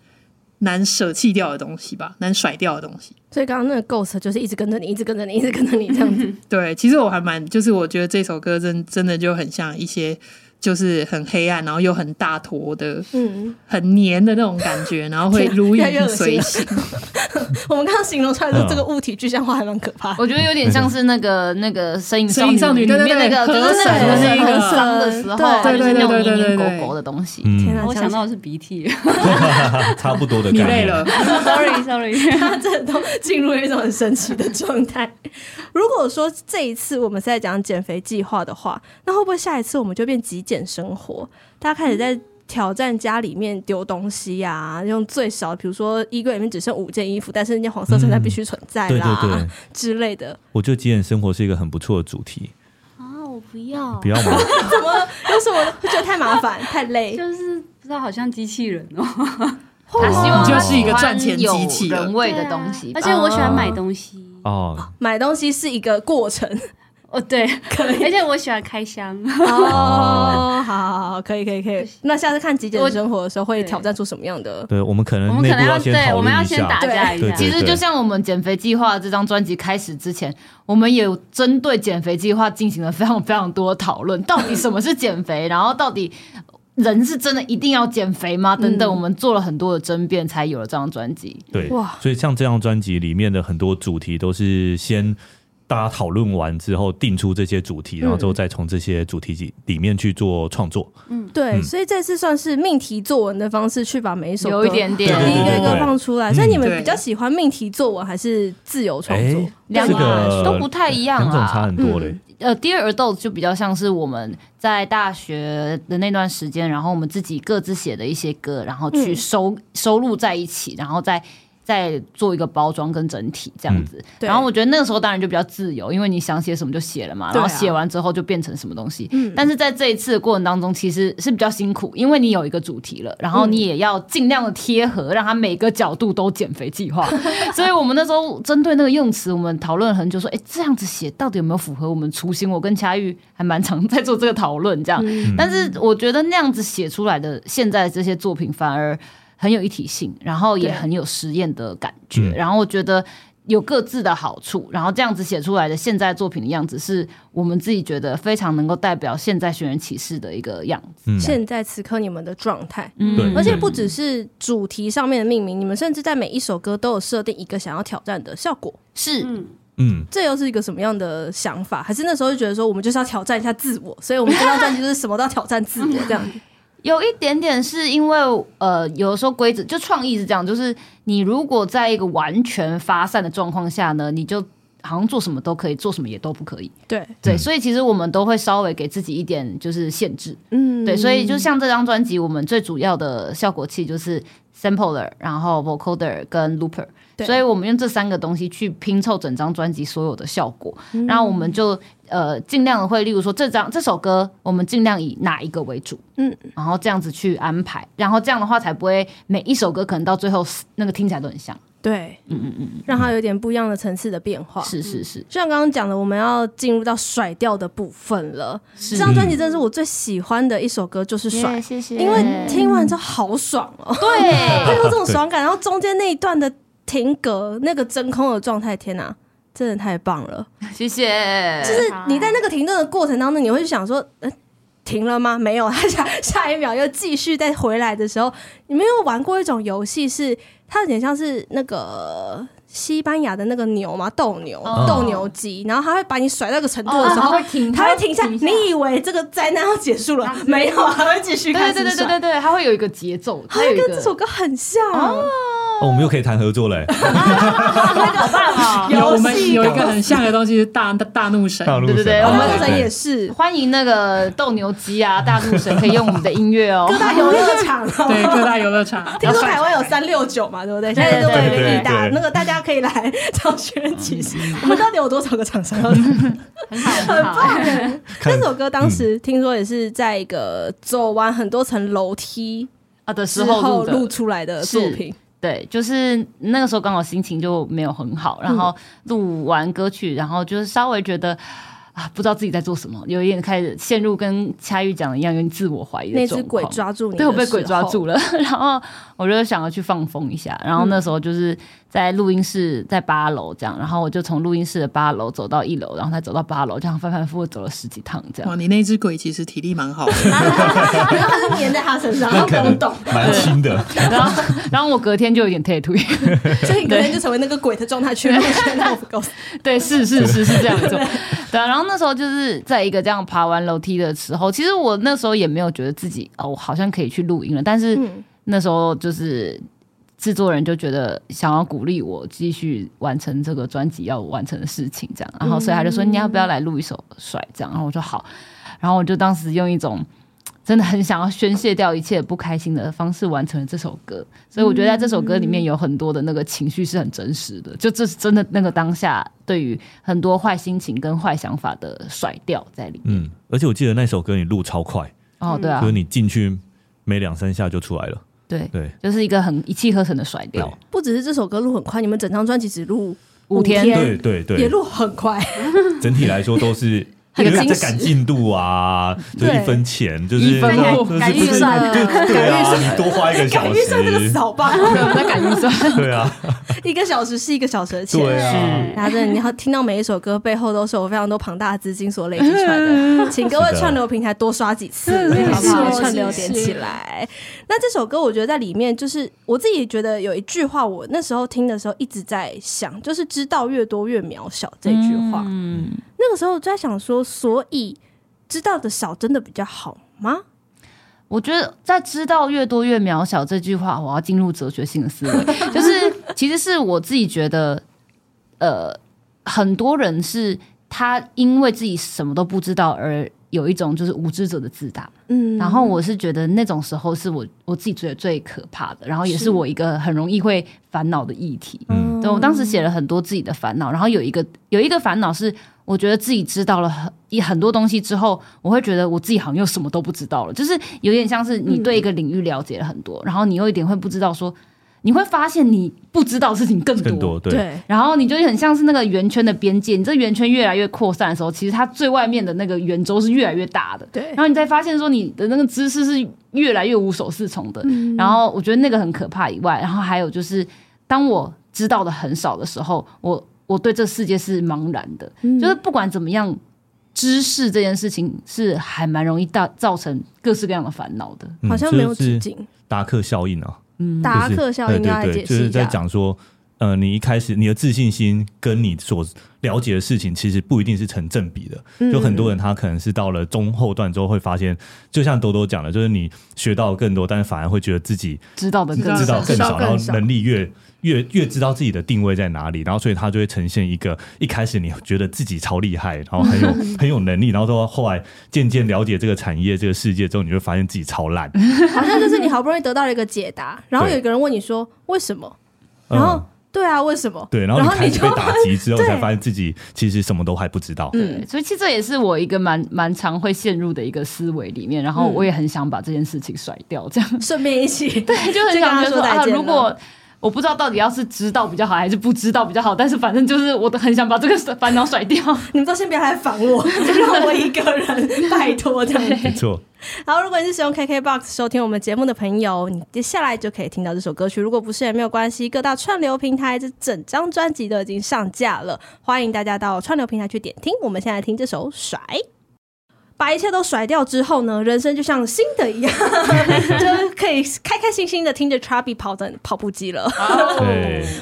Speaker 2: 难舍弃掉的东西吧，难甩掉的东西。
Speaker 1: 所以刚刚那个 Ghost 就是一直跟着你，一直跟着你，一直跟着你这样子。
Speaker 2: 对，其实我还蛮，就是我觉得这首歌真真的就很像一些。就是很黑暗，然后又很大坨的，嗯，很黏的那种感觉，然后会如影随形。
Speaker 1: 我们刚刚形容出来的这个物体具象化还蛮可怕。
Speaker 5: 我觉得有点像是那个 那个《身影
Speaker 2: 少女》里面那个
Speaker 5: 河神的那个伤的时候，
Speaker 2: 对对对对对
Speaker 5: 狗狗的东西。
Speaker 1: 天哪，
Speaker 3: 我想到的是鼻涕，
Speaker 6: 差不多的。
Speaker 2: 你累了
Speaker 1: ？Sorry Sorry，他这都进入了一种很神奇的状态。如果说这一次我们是在讲减肥计划的话，那会不会下一次我们就变极简？生活，大家开始在挑战家里面丢东西呀、啊，用最少，比如说衣柜里面只剩五件衣服，但是那件黄色衬衫必须存在啦，嗯、对对对之类的。
Speaker 6: 我觉得极简生活是一个很不错的主题
Speaker 3: 啊！我不要，
Speaker 6: 不要吗？
Speaker 1: 怎么？为什么？我觉得太麻烦，太累，
Speaker 3: 就是不知道，好像机器人哦。
Speaker 5: 他希望
Speaker 2: 就是一个赚钱机器
Speaker 5: 人味的东西，
Speaker 3: 而且我喜欢买东西
Speaker 6: 哦，
Speaker 1: 买东西是一个过程。
Speaker 3: 哦，对，可以，而且我喜欢开箱。
Speaker 1: 哦，好好好，可以，可以，可以。那下次看极简生活的时候，会挑战出什么样的？
Speaker 6: 对，我们可能，
Speaker 3: 我们可能要
Speaker 6: 对，
Speaker 3: 我们要先打架一下。
Speaker 5: 其实就像我们减肥计划这张专辑开始之前，我们也有针对减肥计划进行了非常非常多的讨论。到底什么是减肥？然后到底人是真的一定要减肥吗？等等，我们做了很多的争辩，才有了这张专辑。
Speaker 6: 对，哇！所以像这张专辑里面的很多主题都是先。大家讨论完之后，定出这些主题，然后之后再从这些主题里面去做创作。
Speaker 1: 嗯，对，嗯、所以这次算是命题作文的方式去把每一首
Speaker 5: 有一点点
Speaker 1: 一个一个放出来。所以你们比较喜欢命题作文还是自由创作？
Speaker 5: 两个都不太一样啊，
Speaker 6: 两种差很多嘞。
Speaker 5: 呃，Dear Adult 就比较像是我们在大学的那段时间，然后我们自己各自写的一些歌，然后去收、嗯、收录在一起，然后再。再做一个包装跟整体这样子，嗯、然后我觉得那个时候当然就比较自由，因为你想写什么就写了嘛，然后写完之后就变成什么东西。嗯、但是在这一次的过程当中，其实是比较辛苦，因为你有一个主题了，然后你也要尽量的贴合，让它每个角度都减肥计划。所以我们那时候针对那个用词，我们讨论了很久，说，哎，这样子写到底有没有符合我们初心？我跟佳玉还蛮常在做这个讨论，这样。嗯、但是我觉得那样子写出来的现在这些作品反而。很有一体性，然后也很有实验的感觉，然后我觉得有各自的好处，然后这样子写出来的现在作品的样子，是我们自己觉得非常能够代表现在寻人启事的一个样子。
Speaker 1: 嗯、现在此刻你们的状态，嗯，而且不只是主题上面的命名，你们甚至在每一首歌都有设定一个想要挑战的效果，
Speaker 5: 是，
Speaker 6: 嗯，
Speaker 1: 这又是一个什么样的想法？还是那时候就觉得说，我们就是要挑战一下自我，所以我们这张专辑就是什么都要挑战自我 这样。
Speaker 5: 有一点点是因为，呃，有的时候规则就创意是这样，就是你如果在一个完全发散的状况下呢，你就好像做什么都可以，做什么也都不可以。
Speaker 1: 对
Speaker 5: 对，所以其实我们都会稍微给自己一点就是限制。嗯，对，所以就像这张专辑，我们最主要的效果器就是 sampler，然后 vocoder 跟 looper。所以我们用这三个东西去拼凑整张专辑所有的效果，嗯、然后我们就呃尽量的会，例如说这张这首歌，我们尽量以哪一个为主，嗯，然后这样子去安排，然后这样的话才不会每一首歌可能到最后那个听起来都很像，
Speaker 1: 对，嗯嗯嗯，让它有点不一样的层次的变化，
Speaker 5: 是是是，
Speaker 1: 就像刚刚讲的，我们要进入到甩掉的部分了。这张专辑真的是我最喜欢的一首歌，就是甩，谢谢，因为听完之后好爽哦，
Speaker 5: 对，
Speaker 1: 会有这种爽感，然后中间那一段的。停格那个真空的状态，天哪，真的太棒了！
Speaker 5: 谢谢。
Speaker 1: 就是你在那个停顿的过程当中，你会去想说，呃，停了吗？没有，他 下下一秒又继续再回来的时候，你没有玩过一种游戏，是它有点像是那个西班牙的那个牛嘛？斗牛，哦、斗牛机，然后它会把你甩到一个程度的时候，它、哦、会停，它会停下。停下你以为这个灾难要结束了？没有，它会继续开始。
Speaker 5: 对对对对对对，它会有一个节奏，
Speaker 1: 它会跟这首歌很像。哦
Speaker 6: 哦、我们又可以谈合作嘞！
Speaker 2: 有我们有一个很像的东西是大大怒神，
Speaker 6: 大怒神
Speaker 5: 对对对，
Speaker 1: 我们怒神也是
Speaker 5: 欢迎那个斗牛机啊，大怒神可以用我们的音乐哦。
Speaker 1: 各大游乐场，
Speaker 2: 对各大游乐场，
Speaker 1: 听说台湾有三六九嘛，对不对？现在都有一个力大，那个大家可以来找寻人启事。我们到底有多少个厂商？
Speaker 5: 很好，很棒。
Speaker 1: 这首歌当时听说也是在一个走完很多层楼梯啊的时候录出来的作品。
Speaker 5: 对，就是那个时候刚好心情就没有很好，然后录完歌曲，然后就是稍微觉得。啊，不知道自己在做什么，有一点开始陷入跟恰玉讲的一样，有点自我怀疑的。
Speaker 1: 那只鬼抓住你，
Speaker 5: 对，我被鬼抓住了。然后我就想要去放风一下，然后那时候就是在录音室，在八楼这样，然后我就从录音室的八楼走到一楼，然后再走到八楼，这样反反复复走了十几趟这样。
Speaker 2: 哇，你那只鬼其实体力蛮好的，
Speaker 1: 然后他是粘在他身上，然后不用动，
Speaker 6: 蛮轻的。
Speaker 5: 然后，然后我隔天就有点退退，
Speaker 1: 所以你隔天就成为那个鬼的状态去了。
Speaker 5: 对，是是是是这样子。对啊，然后那时候就是在一个这样爬完楼梯的时候，其实我那时候也没有觉得自己哦，我好像可以去录音了。但是那时候就是制作人就觉得想要鼓励我继续完成这个专辑要完成的事情，这样，然后所以他就说你要不要来录一首甩这样，然后我说好，然后我就当时用一种。真的很想要宣泄掉一切不开心的方式完成了这首歌，所以我觉得在这首歌里面有很多的那个情绪是很真实的，就这是真的那个当下对于很多坏心情跟坏想法的甩掉在里面。
Speaker 6: 嗯，而且我记得那首歌你录超快
Speaker 5: 哦，对啊，
Speaker 6: 就是你进去没两三下就出来了，
Speaker 5: 对对，就是一个很一气呵成的甩掉。
Speaker 1: 不只是这首歌录很快，你们整张专辑只录
Speaker 5: 五天，
Speaker 6: 对对对，
Speaker 1: 也录很快，
Speaker 6: 整体来说都是。因为在赶进度啊，就一分钱，就是
Speaker 5: 一分赶预算，
Speaker 6: 对啊，你多花一个小时，
Speaker 1: 赶预算这个扫把，
Speaker 5: 在赶预算，
Speaker 6: 对啊，
Speaker 1: 一个小时是一个小时的钱，对啊，然后你要听到每一首歌背后都是有非常多庞大的资金所累积出来的，请各位串流平台多刷几次，好不好？串流点起来。那这首歌我觉得在里面，就是我自己觉得有一句话，我那时候听的时候一直在想，就是知道越多越渺小这句话，嗯。那个时候在想说，所以知道的少真的比较好吗？
Speaker 5: 我觉得在知道越多越渺小这句话，我要进入哲学性的思维，就是其实是我自己觉得，呃，很多人是他因为自己什么都不知道而有一种就是无知者的自大。嗯，然后我是觉得那种时候是我我自己觉得最可怕的，然后也是我一个很容易会烦恼的议题。嗯，对，我当时写了很多自己的烦恼，然后有一个有一个烦恼是。我觉得自己知道了很很多东西之后，我会觉得我自己好像又什么都不知道了，就是有点像是你对一个领域了解了很多，嗯、然后你又一点会不知道说，你会发现你不知道的事情更多，
Speaker 6: 更多对，
Speaker 5: 对，然后你就很像是那个圆圈的边界，你这圆圈越来越扩散的时候，其实它最外面的那个圆周是越来越大的，
Speaker 1: 对，
Speaker 5: 然后你再发现说你的那个知识是越来越无所适从的，嗯、然后我觉得那个很可怕以外，然后还有就是当我知道的很少的时候，我。我对这世界是茫然的，嗯、就是不管怎么样，知识这件事情是还蛮容易大造成各式各样的烦恼的，
Speaker 1: 好像没有止境。
Speaker 6: 达克效应啊，
Speaker 1: 嗯，达克效应来解释一下，对对对，就是在讲说，
Speaker 6: 呃，你一开始你的自信心跟你所了解的事情，其实不一定是成正比的。嗯、就很多人他可能是到了中后段之后会发现，就像多多讲的，就是你学到更多，但是反而会觉得自己
Speaker 5: 知道的更
Speaker 6: 知道更少，然后能力越。越越知道自己的定位在哪里，然后所以他就会呈现一个一开始你觉得自己超厉害，然后很有 很有能力，然后到后来渐渐了解这个产业、这个世界之后，你就会发现自己超烂。
Speaker 1: 好像就是你好不容易得到了一个解答，然后有一个人问你说为什么？然后、嗯、对啊，为什么？
Speaker 6: 对，然后你开始被打击之后，才发现自己其实什么都还不知道。
Speaker 5: 嗯，所以其实这也是我一个蛮蛮常会陷入的一个思维里面，然后我也很想把这件事情甩掉，这样
Speaker 1: 顺便一起
Speaker 5: 对，就很想说啊，如果。我不知道到底要是知道比较好还是不知道比较好，但是反正就是我都很想把这个烦恼甩掉。
Speaker 1: 你们都先别来烦我，就让我一个人，拜托这样。
Speaker 6: 没错。
Speaker 1: 好，如果你是使用 KKBOX 收听我们节目的朋友，你接下来就可以听到这首歌曲。如果不是也没有关系，各大串流平台这整张专辑都已经上架了，欢迎大家到串流平台去点听。我们现在听这首《甩》。把一切都甩掉之后呢，人生就像新的一样，就可以开开心心的听着 Chubby 跑的跑步机了。Oh.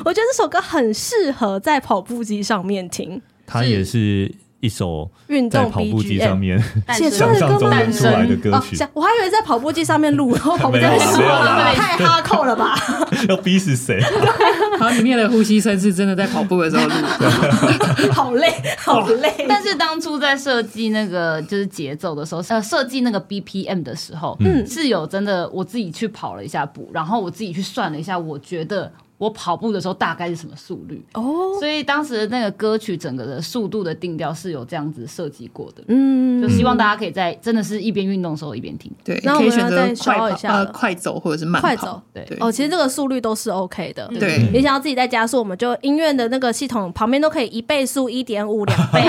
Speaker 1: 我觉得这首歌很适合在跑步机上面听。
Speaker 6: 它也是。一首
Speaker 1: 运动
Speaker 6: 跑步机上面
Speaker 1: 写出来的歌吗？
Speaker 6: 出来的歌曲，
Speaker 1: 我还以为在跑步机上面录，然后跑步机上面录，太 哈扣了吧？
Speaker 6: 要逼死谁？
Speaker 2: 它里面的呼吸声是真的在跑步的时候录，
Speaker 1: 好累，好累。
Speaker 5: 但是当初在设计那个就是节奏的时候，呃，设计那个 BPM 的时候，嗯，是有真的我自己去跑了一下步，然后我自己去算了一下，我觉得。我跑步的时候大概是什么速率？哦，oh. 所以当时的那个歌曲整个的速度的定调是有这样子设计过的。嗯，就希望大家可以在真的是一边运动的时候一边听。
Speaker 2: 对，可以选择快跑、呃、快走或者是慢跑。
Speaker 1: 快走，
Speaker 2: 对。
Speaker 1: 哦，其实这个速率都是 OK 的。
Speaker 2: 对，
Speaker 1: 你想要自己再加速，我们就音乐的那个系统旁边都可以一倍速、一点五、两倍。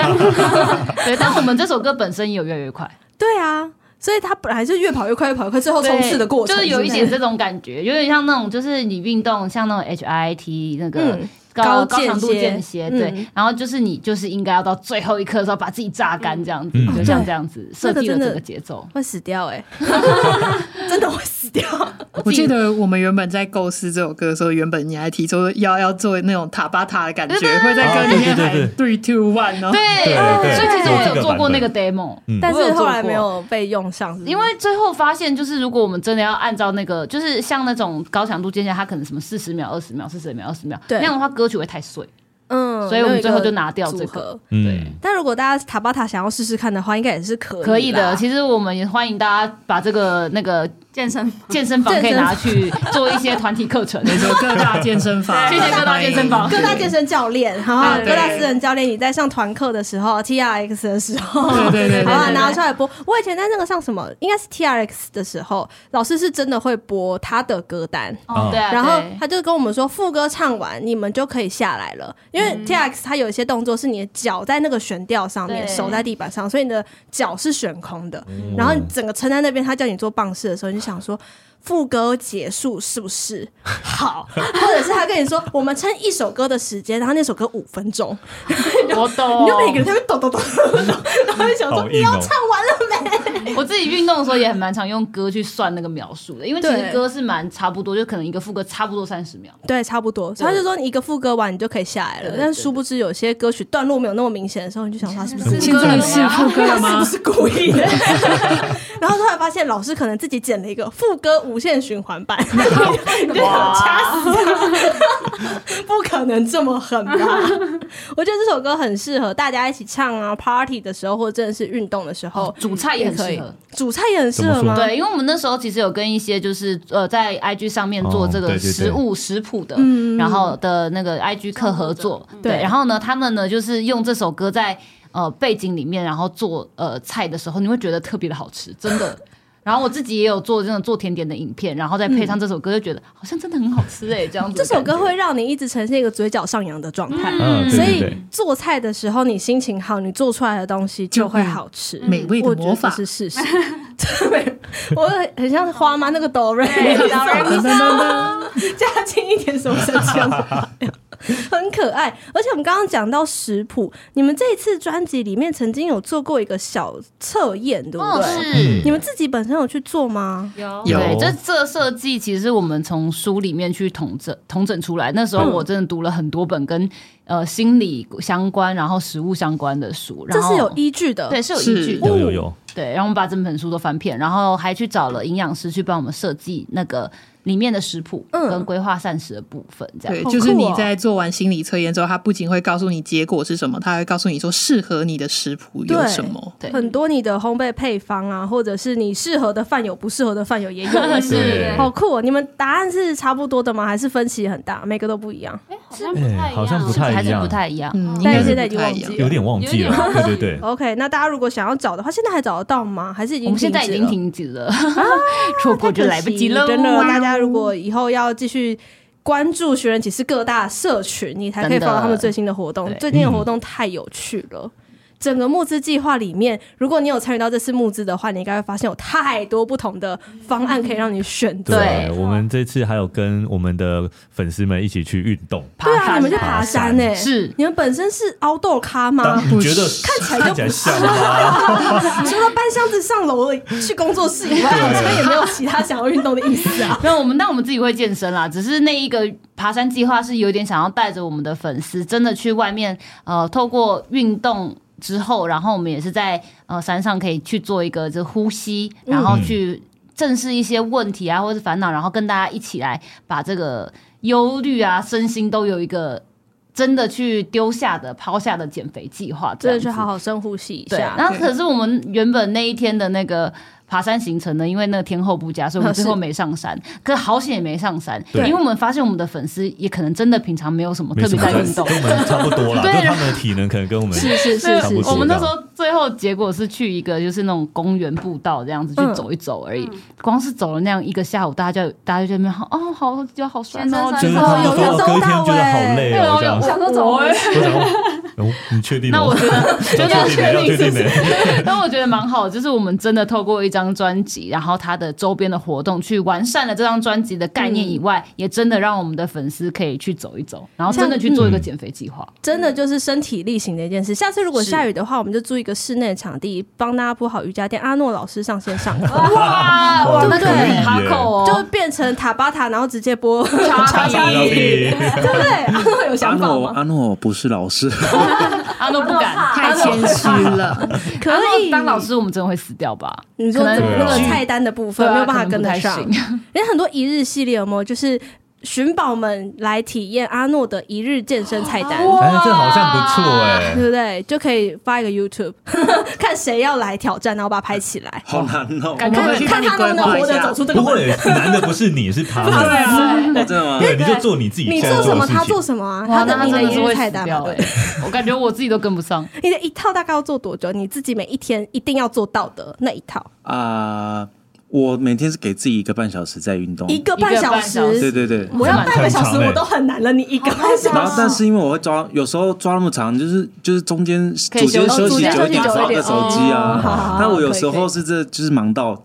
Speaker 5: 对，但我们这首歌本身也有越来越快。
Speaker 1: 对啊。所以他本来就越跑越快，越跑越快，最后冲刺的过程，
Speaker 5: 就是有一点这种感觉，有点像那种，就是你运动，像那种 HIIT 那个。嗯高高强度间歇，对，然后就是你就是应该要到最后一刻的时候把自己榨干，这样子，就像这样子设计了这个节奏，
Speaker 1: 会死掉哎，真的会死掉。
Speaker 2: 我记得我们原本在构思这首歌的时候，原本你还提出要要做那种塔巴塔的感觉，会在歌里面喊 three two one，
Speaker 5: 对，所以其实我有做过那个 demo，
Speaker 1: 但是后来没有被用上，
Speaker 5: 因为最后发现就是如果我们真的要按照那个，就是像那种高强度间歇，它可能什么四十秒、二十秒、四十秒、二十秒，那样的话歌。歌曲会太碎，嗯，所以我们最后就拿掉这个。对，
Speaker 1: 但如果大家塔巴塔想要试试看的话，应该也是可以
Speaker 5: 可以的。其实我们也欢迎大家把这个那个。健身健身房可以拿去做一些团体课程，
Speaker 2: 各大健身房，
Speaker 5: 谢谢各大健身房，
Speaker 1: 各大健身教练，好，各大私人教练，你在上团课的时候，T R X 的时候，
Speaker 2: 对对对，
Speaker 1: 好，拿出来播。我以前在那个上什么，应该是 T R X 的时候，老师是真的会播他的歌单，
Speaker 5: 对，
Speaker 1: 然后他就跟我们说，副歌唱完，你们就可以下来了，因为 T R X 它有一些动作是你的脚在那个悬吊上面，手在地板上，所以你的脚是悬空的，然后你整个撑在那边，他叫你做棒式的时候，你就想说。副歌结束是不是好？或者是他跟你说，我们撑一首歌的时间，然后那首歌五分钟，
Speaker 5: 我懂，
Speaker 1: 你就每个人在那边抖抖抖抖抖，然后就想说你要唱完了没？
Speaker 5: 我自己运动的时候也很蛮常用歌去算那个秒数的，因为其实歌是蛮差不多，就可能一个副歌差不多三十秒。
Speaker 1: 对，差不多。他就说你一个副歌完你就可以下来了，但殊不知有些歌曲段落没有那么明显的时候，你就想他是不是
Speaker 2: 现在是副歌了吗？
Speaker 1: 是不是故意的？然后突然发现老师可能自己剪了一个副歌无限循环版，你就想掐死他，不可能这么狠吧？我觉得这首歌很适合大家一起唱啊，party 的时候或者真的是运动的时候，
Speaker 5: 煮菜也很适合，
Speaker 1: 煮菜也很适合吗？
Speaker 5: 对，因为我们那时候其实有跟一些就是呃在 IG 上面做这个食物食谱的，然后的那个 IG 课合作，对，然后呢，他们呢就是用这首歌在呃背景里面，然后做呃菜的时候，你会觉得特别的好吃，真的。然后我自己也有做这种做甜点的影片，然后再配上这首歌，就觉得好像真的很好吃哎，这样子。
Speaker 1: 这首歌会让你一直呈现一个嘴角上扬的状态，所以做菜的时候你心情好，你做出来的东西就会好吃，
Speaker 2: 美味的魔法。
Speaker 1: 是事实。对，我很像花妈那个哆瑞。咪加轻 一点什么声腔。很可爱，而且我们刚刚讲到食谱，你们这一次专辑里面曾经有做过一个小测验，对不对？
Speaker 5: 哦、是，
Speaker 1: 你们自己本身有去做吗？
Speaker 5: 有，对，这这设计其实我们从书里面去统整统整出来。那时候我真的读了很多本跟、嗯、呃心理相关，然后食物相关的书，然后
Speaker 1: 这是有依据的，
Speaker 5: 对，是有依据的，
Speaker 6: 有有有。
Speaker 5: 对，然后我们把整本书都翻遍，然后还去找了营养师去帮我们设计那个。里面的食谱跟规划膳食的部分，这样
Speaker 2: 对，就是你在做完心理测验之后，他不仅会告诉你结果是什么，他还会告诉你说适合你的食谱有什么。
Speaker 1: 对，很多你的烘焙配方啊，或者是你适合的饭友，不适合的饭友也有。是，好酷哦！你们答案是差不多的吗？还是分歧很大？每个都不一样？
Speaker 3: 哎，好像不太一样，
Speaker 6: 好像不太一样，
Speaker 5: 还是不太一样。
Speaker 2: 嗯，
Speaker 1: 但是现在已经忘记了，
Speaker 6: 有点忘记了。对对对。
Speaker 1: OK，那大家如果想要找的话，现在还找得到吗？还是已经？
Speaker 5: 我们现在已经停止了，错过 就来不及了。
Speaker 1: 真的，大家如果以后。要继续关注学人启事各大社群，你才可以发到他们最新的活动。最近的活动太有趣了。整个募资计划里面，如果你有参与到这次募资的话，你应该会发现有太多不同的方案可以让你选择。
Speaker 6: 对，我们这次还有跟我们的粉丝们一起去运动。
Speaker 1: 对啊，你们去爬山呢？
Speaker 5: 是
Speaker 1: 你们本身是 outdoor 咖吗？
Speaker 6: 你觉得
Speaker 1: 看起来就不
Speaker 6: 像。
Speaker 1: 除了搬箱子上楼去工作室以外，好像也没有其他想要运动的意思啊。
Speaker 5: 没有，我们那我们自己会健身啦，只是那一个爬山计划是有点想要带着我们的粉丝，真的去外面呃，透过运动。之后，然后我们也是在呃山上可以去做一个这呼吸，然后去正视一些问题啊，或者是烦恼，然后跟大家一起来把这个忧虑啊、身心都有一个真的去丢下的、抛下的减肥计划，
Speaker 1: 真的去好好深呼吸一下。
Speaker 5: 那可是我们原本那一天的那个。爬山行程呢？因为那个天候不佳，所以我们 最后没上山。可是好险也没上山，因为我们发现我们的粉丝也可能真的平常没有什么特别在运动，
Speaker 6: 跟我们差不多了。对，他们的体能可能跟我们
Speaker 1: 是是是是。
Speaker 5: 我们那时候最后结果是去一个就是那种公园步道这样子去走一走而已。光是走了那样一个下午，大家就大家就觉得哦，好就好酸哦，
Speaker 6: 真的，有有隔天觉得好累哦。
Speaker 1: 想说走哎，
Speaker 6: 你确定？
Speaker 5: 那我觉得真的确定是。但我觉得蛮好，就是我们真的透过一张专辑，然后它的周边的活动，去完善了这张专辑的概念以外，嗯、也真的让我们的粉丝可以去走一走，然后真的去做一个减肥计划。嗯、
Speaker 1: 真的就是身体力行的一件事。下次如果下雨的话，我们就租一个室内场地，帮大家铺好瑜伽垫。阿诺老师上线上课，
Speaker 5: 哇哇，那个很哈口哦，
Speaker 1: 就变成塔巴塔，然后直接播茶茶 对不对？阿诺有想法吗？
Speaker 7: 阿诺不是老师，
Speaker 5: 阿诺不敢，
Speaker 2: 太谦虚了。
Speaker 5: 可以当老师，我们真的会死掉吧？
Speaker 1: 你说那个菜单的部分没有办法跟得上，连很多一日系列有没有？就是寻宝们来体验阿诺的一日健身菜单，
Speaker 6: 哎，这好像不错哎，
Speaker 1: 对不对？就可以发一个 YouTube，看谁要来挑战，然后把它拍起来。
Speaker 7: 好难哦，
Speaker 1: 看看他能不能活着走出这个。
Speaker 6: 不会，难的不是你，是他。
Speaker 7: 对啊，真的吗？
Speaker 6: 对，你就做你自己。
Speaker 1: 你做什么，他做什么啊？他的你的一日菜单，对，
Speaker 5: 我感觉我自己都跟不上。
Speaker 1: 你的一套大概要做多久？你自己每一天一定要做到的那一套
Speaker 7: 啊。我每天是给自己一个半小时在运动，
Speaker 1: 一个半小时，
Speaker 7: 对对对，
Speaker 1: 我要半个小时我都很难了，你一个半小时。
Speaker 7: 然后，但是因为我会抓，有时候抓那么长，就是就是中间中间休息久一点，刷个手机啊。那我有时候是这就是忙到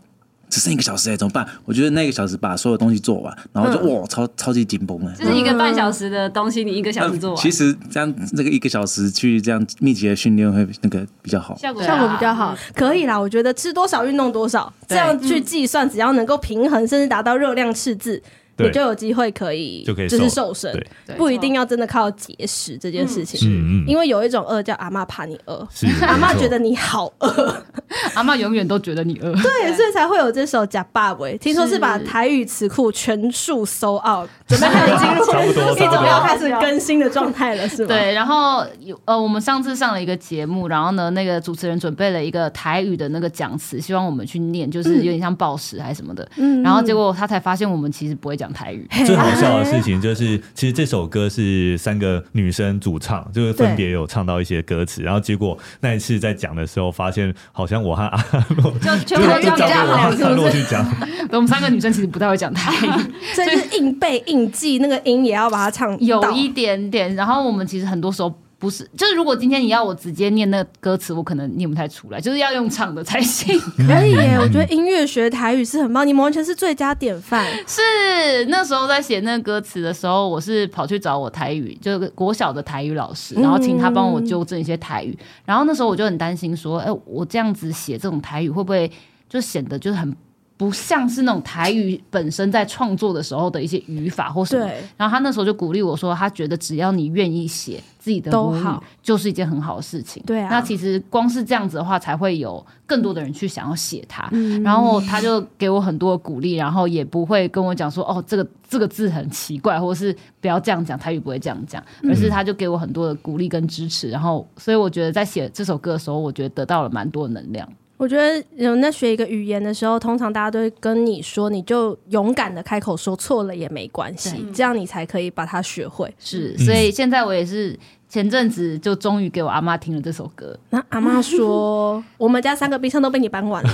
Speaker 7: 只剩一个小时哎，怎么办？我觉得那个小时把所有东西做完，然后就、嗯、哇，超超级紧绷了。
Speaker 3: 就是一个半小时的东西，你一个小时做完。
Speaker 7: 其实这样这个一个小时去这样密集的训练会那个比较好，
Speaker 1: 效果效果比较好。可以啦，我觉得吃多少运动多少，这样去计算，只要能够平衡，甚至达到热量赤字。你就有机会可以，就是瘦身，不一定要真的靠节食这件事情。嗯，因为有一种饿叫阿嬷怕你饿，阿嬷觉得你好饿，
Speaker 5: 阿嬷永远都觉得你饿。
Speaker 1: 对，所以才会有这首假爸喂，听说是把台语词库全数搜 out，准备开始进入一种要开始更新的状态了，是吗？
Speaker 5: 对，然后有呃，我们上次上了一个节目，然后呢，那个主持人准备了一个台语的那个讲词，希望我们去念，就是有点像报时还是什么的。嗯，然后结果他才发现我们其实不会讲。台语
Speaker 6: 最好笑的事情就是，其实这首歌是三个女生主唱，就是分别有唱到一些歌词，然后结果那一次在讲的时候，发现好像我和阿洛
Speaker 3: 就全部就交给我和
Speaker 6: 阿洛去讲。
Speaker 5: 我们三个女生其实不太会讲台语，
Speaker 1: 所以就是硬背硬记那个音，也要把它唱
Speaker 5: 有一点点。然后我们其实很多时候。不是，就是如果今天你要我直接念那个歌词，我可能念不太出来，就是要用唱的才行。
Speaker 1: 可以耶，我觉得音乐学台语是很棒，你们完全是最佳典范。
Speaker 5: 是那时候在写那个歌词的时候，我是跑去找我台语，就是国小的台语老师，然后请他帮我纠正一些台语。然后那时候我就很担心说，哎，我这样子写这种台语会不会就显得就是很。不像是那种台语本身在创作的时候的一些语法或什么，然后他那时候就鼓励我说，他觉得只要你愿意写自己的母语，就是一件很好的事情。对啊，那其实光是这样子的话，才会有更多的人去想要写它。然后他就给我很多的鼓励，然后也不会跟我讲说，哦，这个这个字很奇怪，或是不要这样讲，台语不会这样讲，而是他就给我很多的鼓励跟支持。然后，所以我觉得在写这首歌的时候，我觉得得到了蛮多能量。
Speaker 1: 我觉得有在学一个语言的时候，通常大家都会跟你说，你就勇敢的开口说错了也没关系，这样你才可以把它学会。
Speaker 5: 是，所以现在我也是前阵子就终于给我阿妈听了这首歌。
Speaker 1: 那阿妈说，我们家三个冰箱都被你搬完了。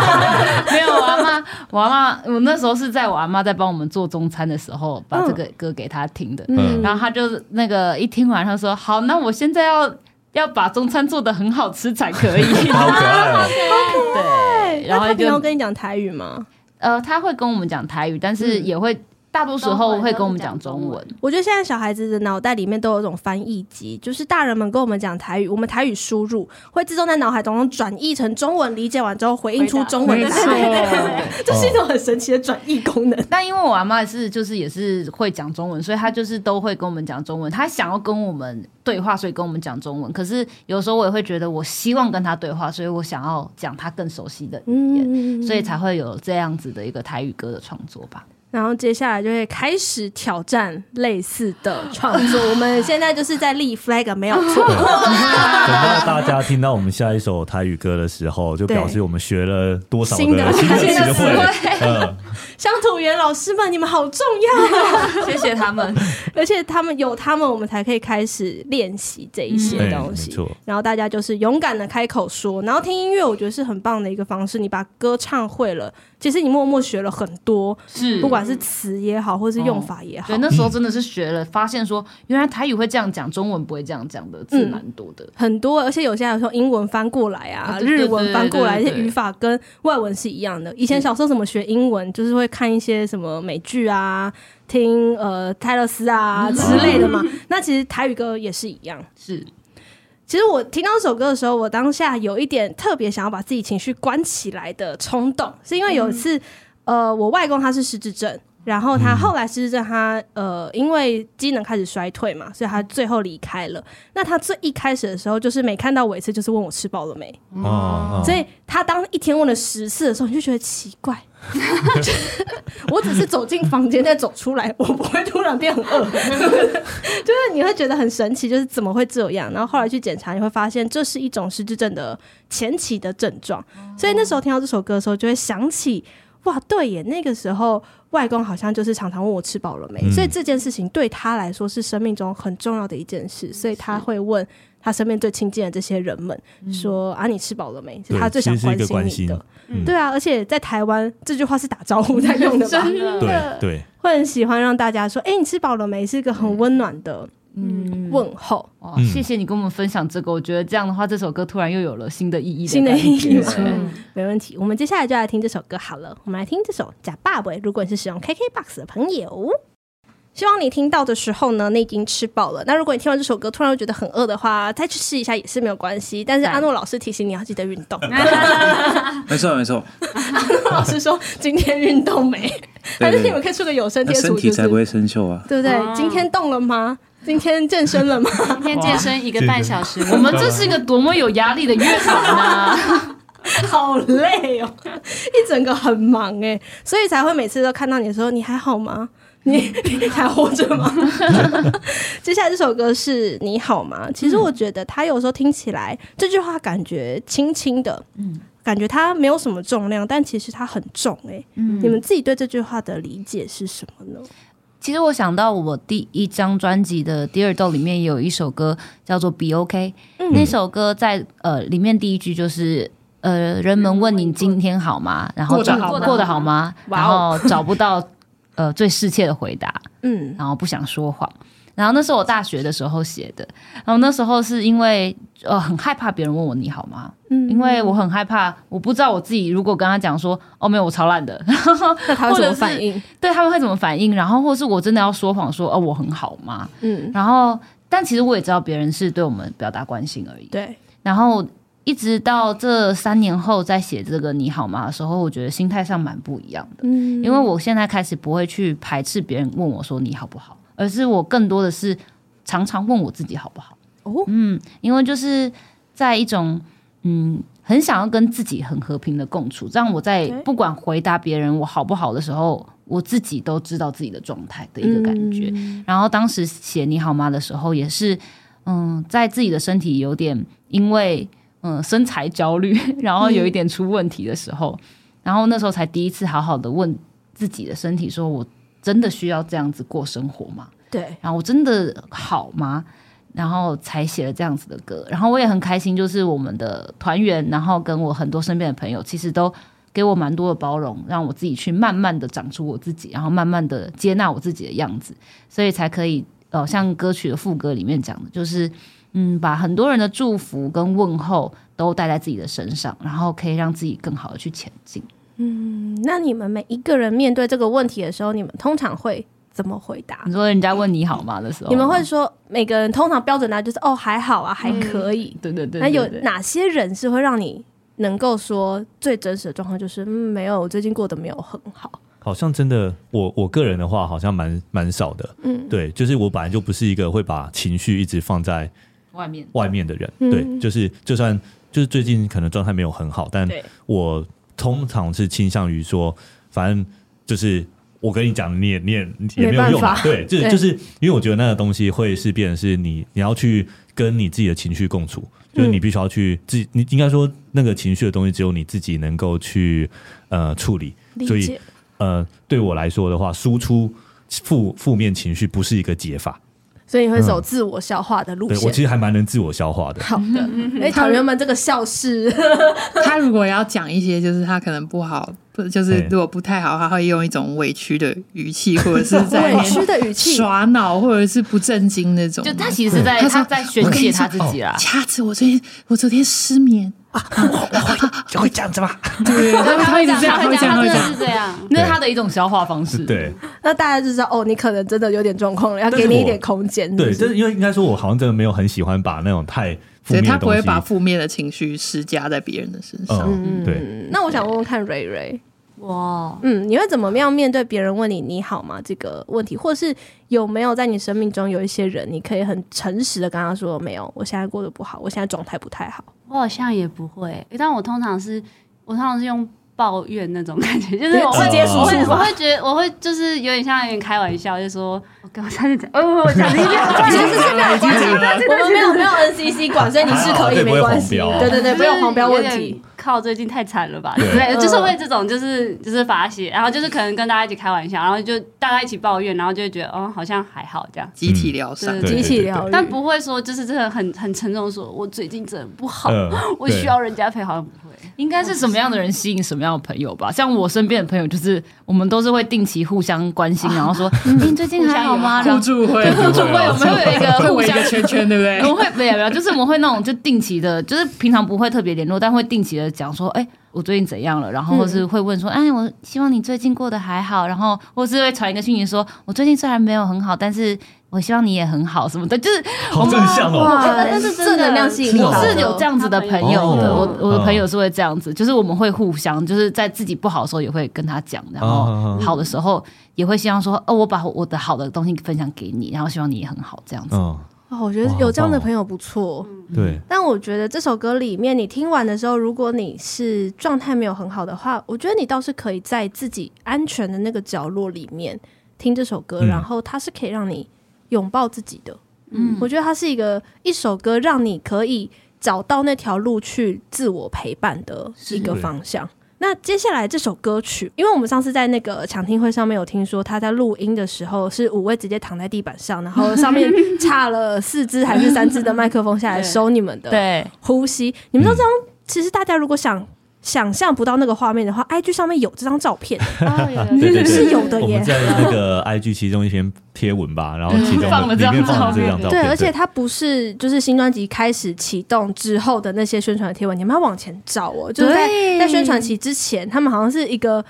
Speaker 5: 没有，我阿妈，我阿妈，我那时候是在我阿妈在帮我们做中餐的时候，把这个歌给她听的。嗯，然后她就那个一听完，她说：“好，那我现在要。”要把中餐做的很好吃才可以，
Speaker 6: 好可爱哦！
Speaker 1: 对，然后他平常跟你讲台语吗？
Speaker 5: 呃，他会跟我们讲台语，但是也会。大多时候会跟我们讲中文。
Speaker 1: 我觉得现在小孩子的脑袋里面都有一种翻译机，就是大人们跟我们讲台语，我们台语输入会自动在脑海当中转译成中文，理解完之后回应出中文的台语，这是一种很神奇的转译功能。
Speaker 5: 但因为我阿妈是就是也是会讲中文，所以她就是都会跟我们讲中文。她想要跟我们对话，所以跟我们讲中文。可是有时候我也会觉得，我希望跟她对话，所以我想要讲她更熟悉的语言，所以才会有这样子的一个台语歌的创作吧。
Speaker 1: 然后接下来就会开始挑战类似的创作。我们现在就是在立 flag，没有错。等
Speaker 6: 到大家听到我们下一首台语歌的时候，就表示我们学了多少的新的词汇。嗯，
Speaker 1: 乡土园老师们，你们好重要啊！
Speaker 5: 谢谢他们。
Speaker 1: 而且他们有他们，我们才可以开始练习这一些东西。嗯，然后大家就是勇敢的开口说，然后听音乐，我觉得是很棒的一个方式。你把歌唱会了。其实你默默学了很多，是不管是词也好，或是用法也好。
Speaker 5: 对，那时候真的是学了，发现说原来台语会这样讲，中文不会这样讲的字蛮多的，
Speaker 1: 很多。而且有些人说英文翻过来啊，日文翻过来，一些语法跟外文是一样的。以前小时候怎么学英文，就是会看一些什么美剧啊，听呃泰勒斯啊之类的嘛。那其实台语歌也是一样，
Speaker 5: 是。
Speaker 1: 其实我听到这首歌的时候，我当下有一点特别想要把自己情绪关起来的冲动，是因为有一次，嗯、呃，我外公他是失智症，然后他后来失智症他，他呃因为机能开始衰退嘛，所以他最后离开了。那他最一开始的时候，就是每看到我一次，就是问我吃饱了没。哦。所以他当一天问了十次的时候，你就觉得奇怪。我只是走进房间再走出来，我不会突然变很饿，就是你会觉得很神奇，就是怎么会这样？然后后来去检查，你会发现这是一种失智症的前期的症状。所以那时候听到这首歌的时候，就会想起，哇，对耶，那个时候外公好像就是常常问我吃饱了没，嗯、所以这件事情对他来说是生命中很重要的一件事，所以他会问。他身边最亲近的这些人们说：“啊，你吃饱了没？”是他最想关心你的。对啊，而且在台湾，这句话是打招呼在用的吧？
Speaker 6: 对对，
Speaker 1: 会很喜欢让大家说：“哎，你吃饱了没？”是一个很温暖的嗯，问候。
Speaker 5: 哦，谢谢你跟我们分享这个，我觉得这样的话，这首歌突然又有了新的意义，
Speaker 1: 新的意义。没问题，我们接下来就来听这首歌好了。我们来听这首《假爸爸》。如果你是使用 KKBOX 的朋友。希望你听到的时候呢，你已经吃饱了。那如果你听完这首歌，突然又觉得很饿的话，再去试一下也是没有关系。但是阿诺老师提醒你要记得运动。
Speaker 7: 没 错没错。
Speaker 1: 阿诺老师说今天运动没？但是你们可以出个有声贴图，
Speaker 7: 身体才不会生锈啊，
Speaker 1: 对不对？今天动了吗？今天健身了吗？
Speaker 3: 今天健身一个半小时。
Speaker 5: 我们这是一个多么有压力的乐团啊！
Speaker 1: 好累哦，一整个很忙哎，所以才会每次都看到你的时候，你还好吗？你你还活着吗？接下来这首歌是你好吗？其实我觉得他有时候听起来、嗯、这句话感觉轻轻的，嗯，感觉它没有什么重量，但其实它很重哎、欸。嗯，你们自己对这句话的理解是什么呢？
Speaker 5: 其实我想到我第一张专辑的《Dear Dog》里面有一首歌叫做《Be OK》，嗯、那首歌在呃里面第一句就是呃人们问你今天好吗？然后过得好过得好吗？然后找不到。呃，最适切的回答，嗯，然后不想说谎，然后那是我大学的时候写的，然后那时候是因为呃很害怕别人问我你好吗？嗯，因为我很害怕，我不知道我自己如果跟他讲说哦没有我超烂的，
Speaker 1: 那 他会怎么反应？
Speaker 5: 对他们会怎么反应？然后或是我真的要说谎说哦我很好吗？嗯，然后但其实我也知道别人是对我们表达关心而已，
Speaker 1: 对，
Speaker 5: 然后。一直到这三年后，在写这个你好吗的时候，我觉得心态上蛮不一样的。嗯，因为我现在开始不会去排斥别人问我说你好不好，而是我更多的是常常问我自己好不好。哦，嗯，因为就是在一种嗯很想要跟自己很和平的共处，这样我在不管回答别人我好不好的时候，我自己都知道自己的状态的一个感觉。嗯，然后当时写你好吗的时候，也是嗯在自己的身体有点因为。嗯，身材焦虑，然后有一点出问题的时候，嗯、然后那时候才第一次好好的问自己的身体，说我真的需要这样子过生活吗？
Speaker 1: 对，
Speaker 5: 然后我真的好吗？然后才写了这样子的歌，然后我也很开心，就是我们的团员，然后跟我很多身边的朋友，其实都给我蛮多的包容，让我自己去慢慢的长出我自己，然后慢慢的接纳我自己的样子，所以才可以，呃，像歌曲的副歌里面讲的，就是。嗯，把很多人的祝福跟问候都带在自己的身上，然后可以让自己更好的去前进。
Speaker 1: 嗯，那你们每一个人面对这个问题的时候，你们通常会怎么回答？
Speaker 5: 你说人家问你好吗的时候，
Speaker 1: 你们会说每个人通常标准答案就是哦还好啊，还可以。
Speaker 5: 对对对。
Speaker 1: 那有哪些人是会让你能够说最真实的状况就是嗯，没有，我最近过得没有很好。
Speaker 6: 好像真的，我我个人的话好像蛮蛮少的。嗯，对，就是我本来就不是一个会把情绪一直放在。
Speaker 5: 外面
Speaker 6: 外面的人，嗯、对，就是就算就是最近可能状态没有很好，但我通常是倾向于说，反正就是我跟你讲，你也你也也没有用，对，就是就是因为我觉得那个东西会是变成是你你要去跟你自己的情绪共处，就是你必须要去自己，你应该说那个情绪的东西只有你自己能够去呃处理，所以呃对我来说的话，输出负负面情绪不是一个解法。
Speaker 1: 所以你会走自我消化的路线。
Speaker 6: 对，我其实还蛮能自我消化的。
Speaker 1: 好的，哎，团员们这个笑是，
Speaker 2: 他如果要讲一些，就是他可能不好，不就是如果不太好，他会用一种委屈的语气，或者是 在
Speaker 1: 委屈的语气
Speaker 2: 耍脑，或者是不正经那种。
Speaker 5: 就他其实是在他在宣泄他自己啦。
Speaker 2: 掐子，我昨天我昨天失眠。啊，
Speaker 6: 就会这样子吗？
Speaker 2: 对，他会一直这样，会这样，会这样，
Speaker 5: 这样，那是他的一种消化方式。
Speaker 6: 对，
Speaker 1: 那大家就知道哦，你可能真的有点状况了，要给你一点空间。
Speaker 6: 对，就是因为应该说，我好像真的没有很喜欢把那种太负面的东西，
Speaker 2: 他不会把负面的情绪施加在别人的身上。
Speaker 6: 嗯，对。
Speaker 1: 那我想问问看，瑞瑞。
Speaker 3: 哇，
Speaker 1: 嗯，你会怎么样面对别人问你你好吗这个问题，或是有没有在你生命中有一些人，你可以很诚实的跟他说，没有，我现在过得不好，我现在状态不太好。
Speaker 3: 我好像也不会，但我通常是，我通常是用抱怨那种感觉，就是我会接触，我会，我会觉得，我会就是有点像有点开玩笑，就说我跟我下次讲，哦，我讲一遍，其实是没有关系，
Speaker 1: 我们没有没有 NCC 管，所以你是可以没关系，对对对，不用黄标问题。
Speaker 3: 靠，最近太惨了吧？
Speaker 6: 对
Speaker 3: 对，就是会这种，就是就是发泄，然后就是可能跟大家一起开玩笑，然后就大家一起抱怨，然后就会觉得哦，好像还好这样。
Speaker 2: 集体疗伤，
Speaker 3: 对
Speaker 1: 集体疗，
Speaker 3: 但不会说就是真的很很沉重，说我最近真的不好，
Speaker 6: 嗯
Speaker 3: 我需要人家陪，好像不会。
Speaker 5: 应该是什么样的人吸引什么样的朋友吧？像我身边的朋友，就是我们都是会定期互相关心，然后说：“你最近还好吗？”
Speaker 2: 互助会，
Speaker 5: 互助会，我们会有一个
Speaker 2: 会围一
Speaker 5: 互相
Speaker 2: 个圈圈，对不对？
Speaker 5: 我们会没有没有，就是我们会那种就定期的，就是平常不会特别联络，但会定期的讲说：“哎，我最近怎样了？”然后或是会问说：“哎，我希望你最近过得还好。”然后或是会传一个讯息说：“我最近虽然没有很好，但是。”我希望你也很好，什么的，就是
Speaker 6: 好正向哦。
Speaker 1: 哇，
Speaker 3: 但是
Speaker 1: 正能量吸引，
Speaker 5: 我是有这样子的朋友的。
Speaker 6: 哦、
Speaker 5: 我我的朋友是会这样子，就是我们会互相，就是在自己不好的时候也会跟他讲，然后好的时候也会希望说，哦，我把我的好的东西分享给你，然后希望你也很好，这样子。
Speaker 6: 哦，
Speaker 1: 我觉得有这样的朋友不错。
Speaker 6: 哦、对。
Speaker 1: 但我觉得这首歌里面，你听完的时候，如果你是状态没有很好的话，我觉得你倒是可以在自己安全的那个角落里面听这首歌，嗯、然后它是可以让你。拥抱自己的，嗯，我觉得它是一个一首歌，让你可以找到那条路去自我陪伴的一个方向。那接下来这首歌曲，因为我们上次在那个抢听会上面有听说，他在录音的时候是五位直接躺在地板上，然后上面 插了四支还是三支的麦克风下来收你们的对呼吸。你们都知道其实大家如果想。想象不到那个画面的话，IG 上面有这张照片，是有的耶。
Speaker 6: 我们在那个 IG 其中一篇贴文吧，然后其中里面放了这张照片。
Speaker 1: 对，而且它不是就是新专辑开始启动之后的那些宣传的贴文，你们要往前找哦，就是在在宣传期之前，他们好像是一个。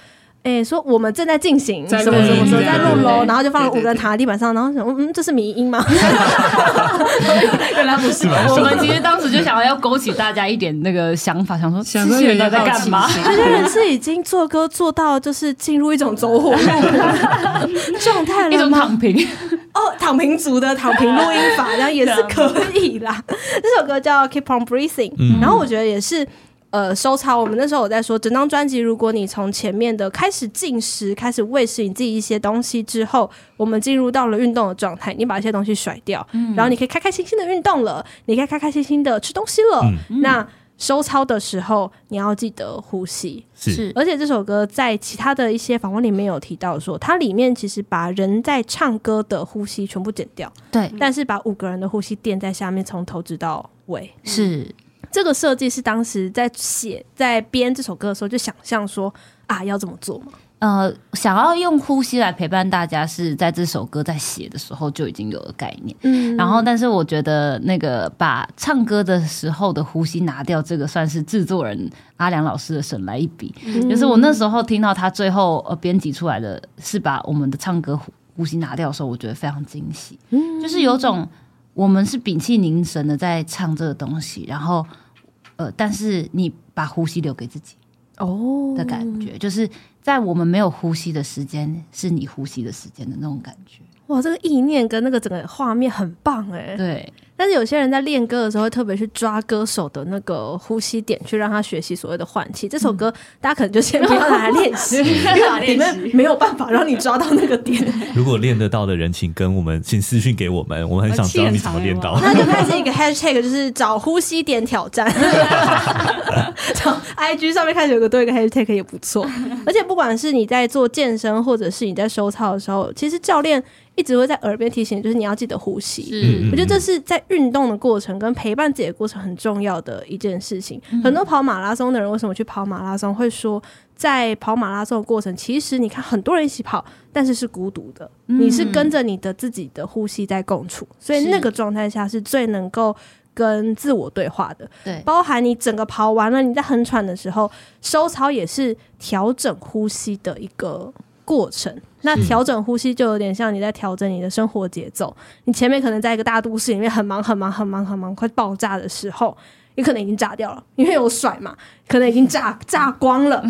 Speaker 1: 哎，说我们正在进行什么什么什么在录喽，然后就放了五个人躺在地板上，然后想，嗯，这是迷音吗？
Speaker 5: 原来不是。我们其实当时就想要勾起大家一点那个想法，想说这些人在干嘛？
Speaker 1: 这些人是已经做歌做到就是进入一种走火入魔状态了吗？
Speaker 5: 一种躺平
Speaker 1: 哦，躺平族的躺平录音法，然后也是可以啦。这首歌叫 Keep on Breathing，然后我觉得也是。呃，收藏。我们那时候我在说，整张专辑，如果你从前面的开始进食，开始喂食你自己一些东西之后，我们进入到了运动的状态，你把一些东西甩掉，嗯、然后你可以开开心心的运动了，你可以开开心心的吃东西了。嗯、那收操的时候，你要记得呼吸。
Speaker 6: 是，
Speaker 1: 而且这首歌在其他的一些访问里面有提到说，它里面其实把人在唱歌的呼吸全部剪掉，
Speaker 5: 对，
Speaker 1: 但是把五个人的呼吸垫在下面，从头直到尾，
Speaker 5: 是。
Speaker 1: 这个设计是当时在写、在编这首歌的时候就想象说啊，要怎么做吗？
Speaker 5: 呃，想要用呼吸来陪伴大家，是在这首歌在写的时候就已经有了概念。嗯，然后但是我觉得那个把唱歌的时候的呼吸拿掉，这个算是制作人阿良老师的省来一笔。嗯，就是我那时候听到他最后呃编辑出来的是把我们的唱歌呼呼吸拿掉的时候，我觉得非常惊喜。嗯，就是有种。我们是屏气凝神的在唱这个东西，然后，呃，但是你把呼吸留给自己哦的感觉，哦、就是在我们没有呼吸的时间，是你呼吸的时间的那种感觉。
Speaker 1: 哇，这个意念跟那个整个画面很棒哎。
Speaker 5: 对。
Speaker 1: 但是有些人在练歌的时候会特别去抓歌手的那个呼吸点，去让他学习所谓的换气。这首歌大家可能就先不要拿来练习，因为里面没有办法让你抓到那个点。
Speaker 6: 如果练得到的人，请跟我们，请私信给我们，我们很想知道你怎么练到。
Speaker 1: 那就开始一个 hashtag，就是找呼吸点挑战。从 IG 上面开始有个多一个 hashtag 也不错。而且不管是你在做健身，或者是你在收操的时候，其实教练。一直会在耳边提醒，就是你要记得呼吸。嗯我觉得这是在运动的过程跟陪伴自己的过程很重要的一件事情。嗯、很多跑马拉松的人为什么去跑马拉松？会说在跑马拉松的过程，其实你看很多人一起跑，但是是孤独的，嗯、你是跟着你的自己的呼吸在共处，所以那个状态下是最能够跟自我对话的。对，包含你整个跑完了，你在很喘的时候，收操也是调整呼吸的一个过程。那调整呼吸就有点像你在调整你的生活节奏。你前面可能在一个大都市里面很忙很忙很忙很忙，快爆炸的时候，你可能已经炸掉了，因为有甩嘛，可能已经炸 炸光了。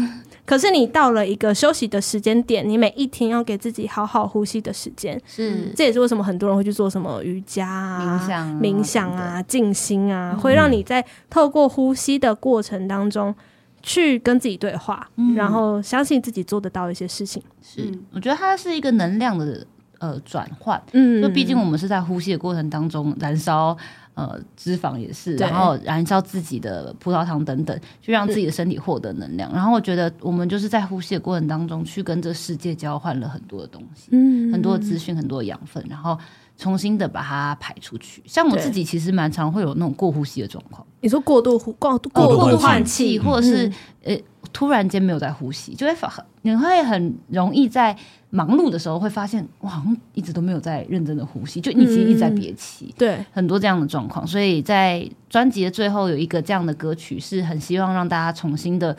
Speaker 1: 可是你到了一个休息的时间点，你每一天要给自己好好呼吸的时间。是，这也是为什么很多人会去做什么瑜伽啊、冥想、冥想啊、静心啊，会让你在透过呼吸的过程当中。去跟自己对话，嗯、然后相信自己做得到一些事情。
Speaker 5: 是，我觉得它是一个能量的呃转换。嗯，就毕竟我们是在呼吸的过程当中燃烧呃脂肪也是，然后燃烧自己的葡萄糖等等，就让自己的身体获得能量。然后我觉得我们就是在呼吸的过程当中，去跟这世界交换了很多的东西，
Speaker 1: 嗯
Speaker 5: 很多的资讯，很多的养分，然后重新的把它排出去。像我自己其实蛮常会有那种过呼吸的状况。
Speaker 1: 你说过度呼过度
Speaker 6: 过度
Speaker 1: 过度
Speaker 6: 换
Speaker 1: 换
Speaker 6: 气
Speaker 1: 气，
Speaker 5: 或者是、
Speaker 1: 嗯
Speaker 5: 呃突然间没有在呼吸，就会发你会很容易在忙碌的时候会发现，哇，好像一直都没有在认真的呼吸，就你其实一直在憋气，
Speaker 1: 对，
Speaker 5: 很多这样的状况。所以在专辑的最后有一个这样的歌曲，是很希望让大家重新的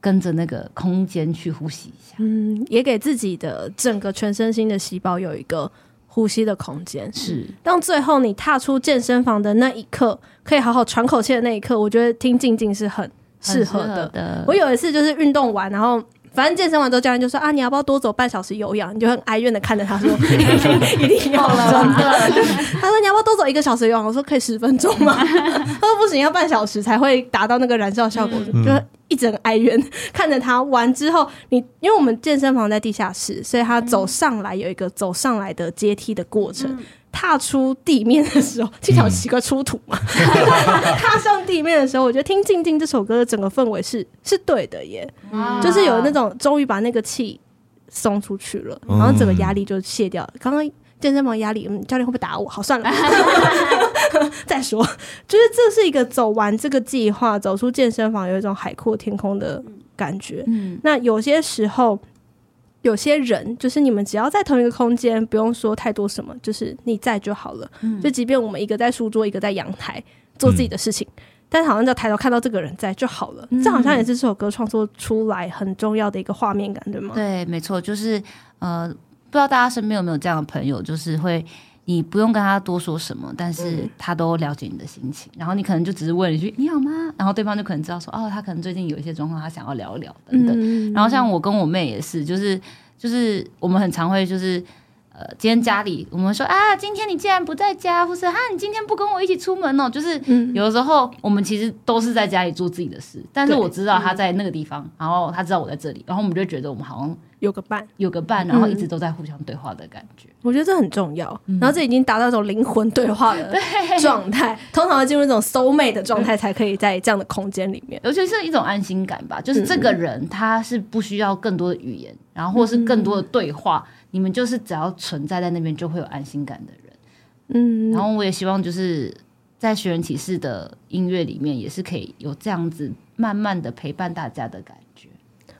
Speaker 5: 跟着那个空间去呼吸一下。
Speaker 1: 嗯，也给自己的整个全身心的细胞有一个呼吸的空间。
Speaker 5: 是，
Speaker 1: 当最后你踏出健身房的那一刻，可以好好喘口气的那一刻，我觉得听静静是很适合的。
Speaker 5: 的
Speaker 1: 我有一次就是运动完，然后反正健身完之后，教练就说啊，你要不要多走半小时有氧？你就很哀怨的看着他说，一定要了，真的。他说你要不要多走一个小时有氧？我说可以十分钟吗？他说不行，要半小时才会达到那个燃烧效果，
Speaker 6: 嗯
Speaker 1: 就一直很哀怨看着他。完之后，你因为我们健身房在地下室，所以他走上来有一个走上来的阶梯的过程。踏出地面的时候，听起来好奇怪，出土嘛。踏上地面的时候，我觉得听《静静》这首歌的整个氛围是是对的耶，就是有那种终于把那个气松出去了，然后整个压力就卸掉了。刚刚健身房压力，嗯，教练会不会打我？好，算了，再说。就是这是一个走完这个计划，走出健身房，有一种海阔天空的感觉。
Speaker 5: 嗯，
Speaker 1: 那有些时候。有些人就是你们只要在同一个空间，不用说太多什么，就是你在就好了。
Speaker 5: 嗯
Speaker 1: 就即便我们一个在书桌，一个在阳台做自己的事情，
Speaker 6: 嗯、
Speaker 1: 但是好像就抬头看到这个人在就好了。
Speaker 5: 嗯、
Speaker 1: 这好像也是这首歌创作出来很重要的一个画面感，对吗？
Speaker 5: 对，没错，就是呃，不知道大家身边有没有这样的朋友，就是会你不用跟他多说什么，但是他都了解你的心情，然后你可能就只是问一句“你好吗”，然后对方就可能知道说哦，他可能最近有一些状况，他想要聊一聊等等。
Speaker 1: 嗯、
Speaker 5: 然后像我跟我妹也是，就是。就是我们很常会就是，呃，今天家里我们说啊，今天你竟然不在家，或是啊，你今天不跟我一起出门哦，就是有的时候我们其实都是在家里做自己的事，但是我知道他在那个地方，然后他知道我在这里，然后我们就觉得我们好像
Speaker 1: 有个伴，
Speaker 5: 有个伴，然后一直都在互相对话的感觉。
Speaker 1: 我觉得这很重要，然后这已经达到一种灵魂对话的 状态，通常要进入一种 soul mate 的状态，才可以在这样的空间里面，
Speaker 5: 尤其是一种安心感吧。就是这个人他是不需要更多的语言，然后或是更多的对话，你们就是只要存在在那边，就会有安心感的人。嗯，然后我也希望就是在寻人启事的音乐里面，也是可以有这样子慢慢的陪伴大家的感觉。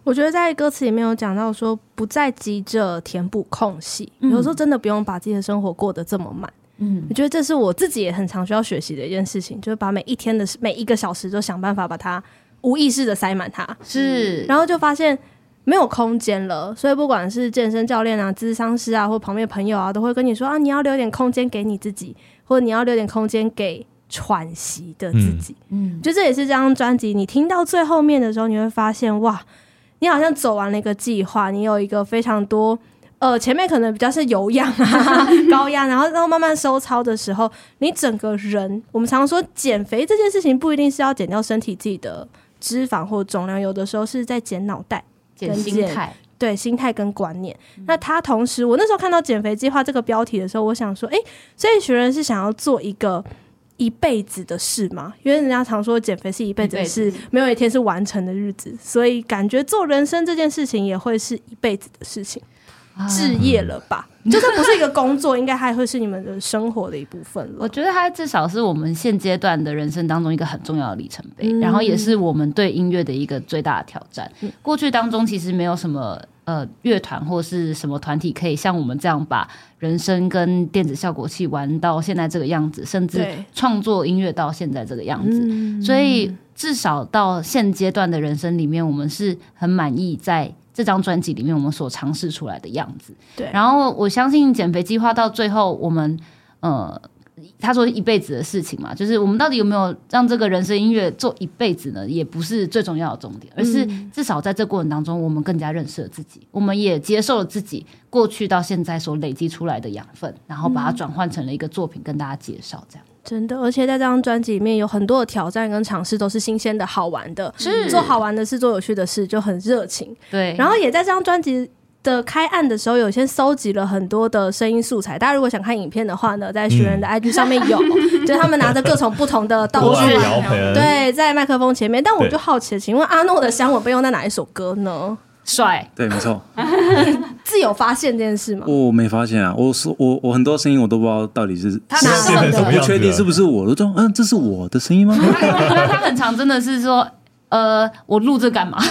Speaker 1: 我觉得在歌词里面有讲到说，不再急着填补空隙，嗯、有时候真的不用把自己的生活过得这么满。嗯，我觉得这是我自己也很常需要学习的一件事情，就是把每一天的每一个小时都想办法把它无意识的塞满它。
Speaker 5: 是，
Speaker 1: 然后就发现没有空间了，所以不管是健身教练啊、咨商师啊，或旁边朋友啊，都会跟你说啊，你要留点空间给你自己，或者你要留点空间给喘息的自己。嗯，就这也是这张专辑，你听到最后面的时候，你会发现哇。你好像走完了一个计划，你有一个非常多，呃，前面可能比较是有氧啊、高压，然后然后慢慢收操的时候，你整个人，我们常说减肥这件事情不一定是要减掉身体自己的脂肪或重量，有的时候是在减脑袋、
Speaker 5: 减心态，
Speaker 1: 对，心态跟观念。嗯、那他同时，我那时候看到减肥计划这个标题的时候，我想说，哎，所以学人是想要做一个。一辈子的事吗？因为人家常说减肥是一辈子的事，没有一天是完成的日子，所以感觉做人生这件事情也会是一辈子的事情，志业了吧？就算不是一个工作，应该还会是你们的生活的一部分了。
Speaker 5: 我觉得它至少是我们现阶段的人生当中一个很重要的里程碑，嗯、然后也是我们对音乐的一个最大的挑战。嗯、过去当中其实没有什么呃乐团或是什么团体可以像我们这样把人声跟电子效果器玩到现在这个样子，甚至创作音乐到现在这个样子。
Speaker 1: 嗯、
Speaker 5: 所以至少到现阶段的人生里面，我们是很满意在。这张专辑里面，我们所尝试出来的样子。
Speaker 1: 对，
Speaker 5: 然后我相信减肥计划到最后，我们呃，他说一辈子的事情嘛，就是我们到底有没有让这个人生音乐做一辈子呢？也不是最重要的重点，而是至少在这过程当中，我们更加认识了自己，我们也接受了自己过去到现在所累积出来的养分，然后把它转换成了一个作品，跟大家介绍这样。
Speaker 1: 真的，而且在这张专辑里面有很多的挑战跟尝试，都是新鲜的好玩的。
Speaker 5: 是
Speaker 1: 做好玩的事，做有趣的事，就很热情。
Speaker 5: 对，
Speaker 1: 然后也在这张专辑的开案的时候，有先收集了很多的声音素材。大家如果想看影片的话呢，在学人的 IG 上面有，嗯、就是他们拿着各种不同的道具，对，在麦克风前面。但我就好奇，请问阿诺的香吻被用在哪一首歌呢？
Speaker 3: 帅，
Speaker 7: 对，没错。
Speaker 1: 自有发现这件事吗？
Speaker 7: 我没发现啊，我是我我很多声音我都不知道到底是
Speaker 3: 他拿的，
Speaker 7: 我不确定是不是我的，说嗯，这是我的声音吗？
Speaker 5: 他很常真的是说。呃，我录这干嘛？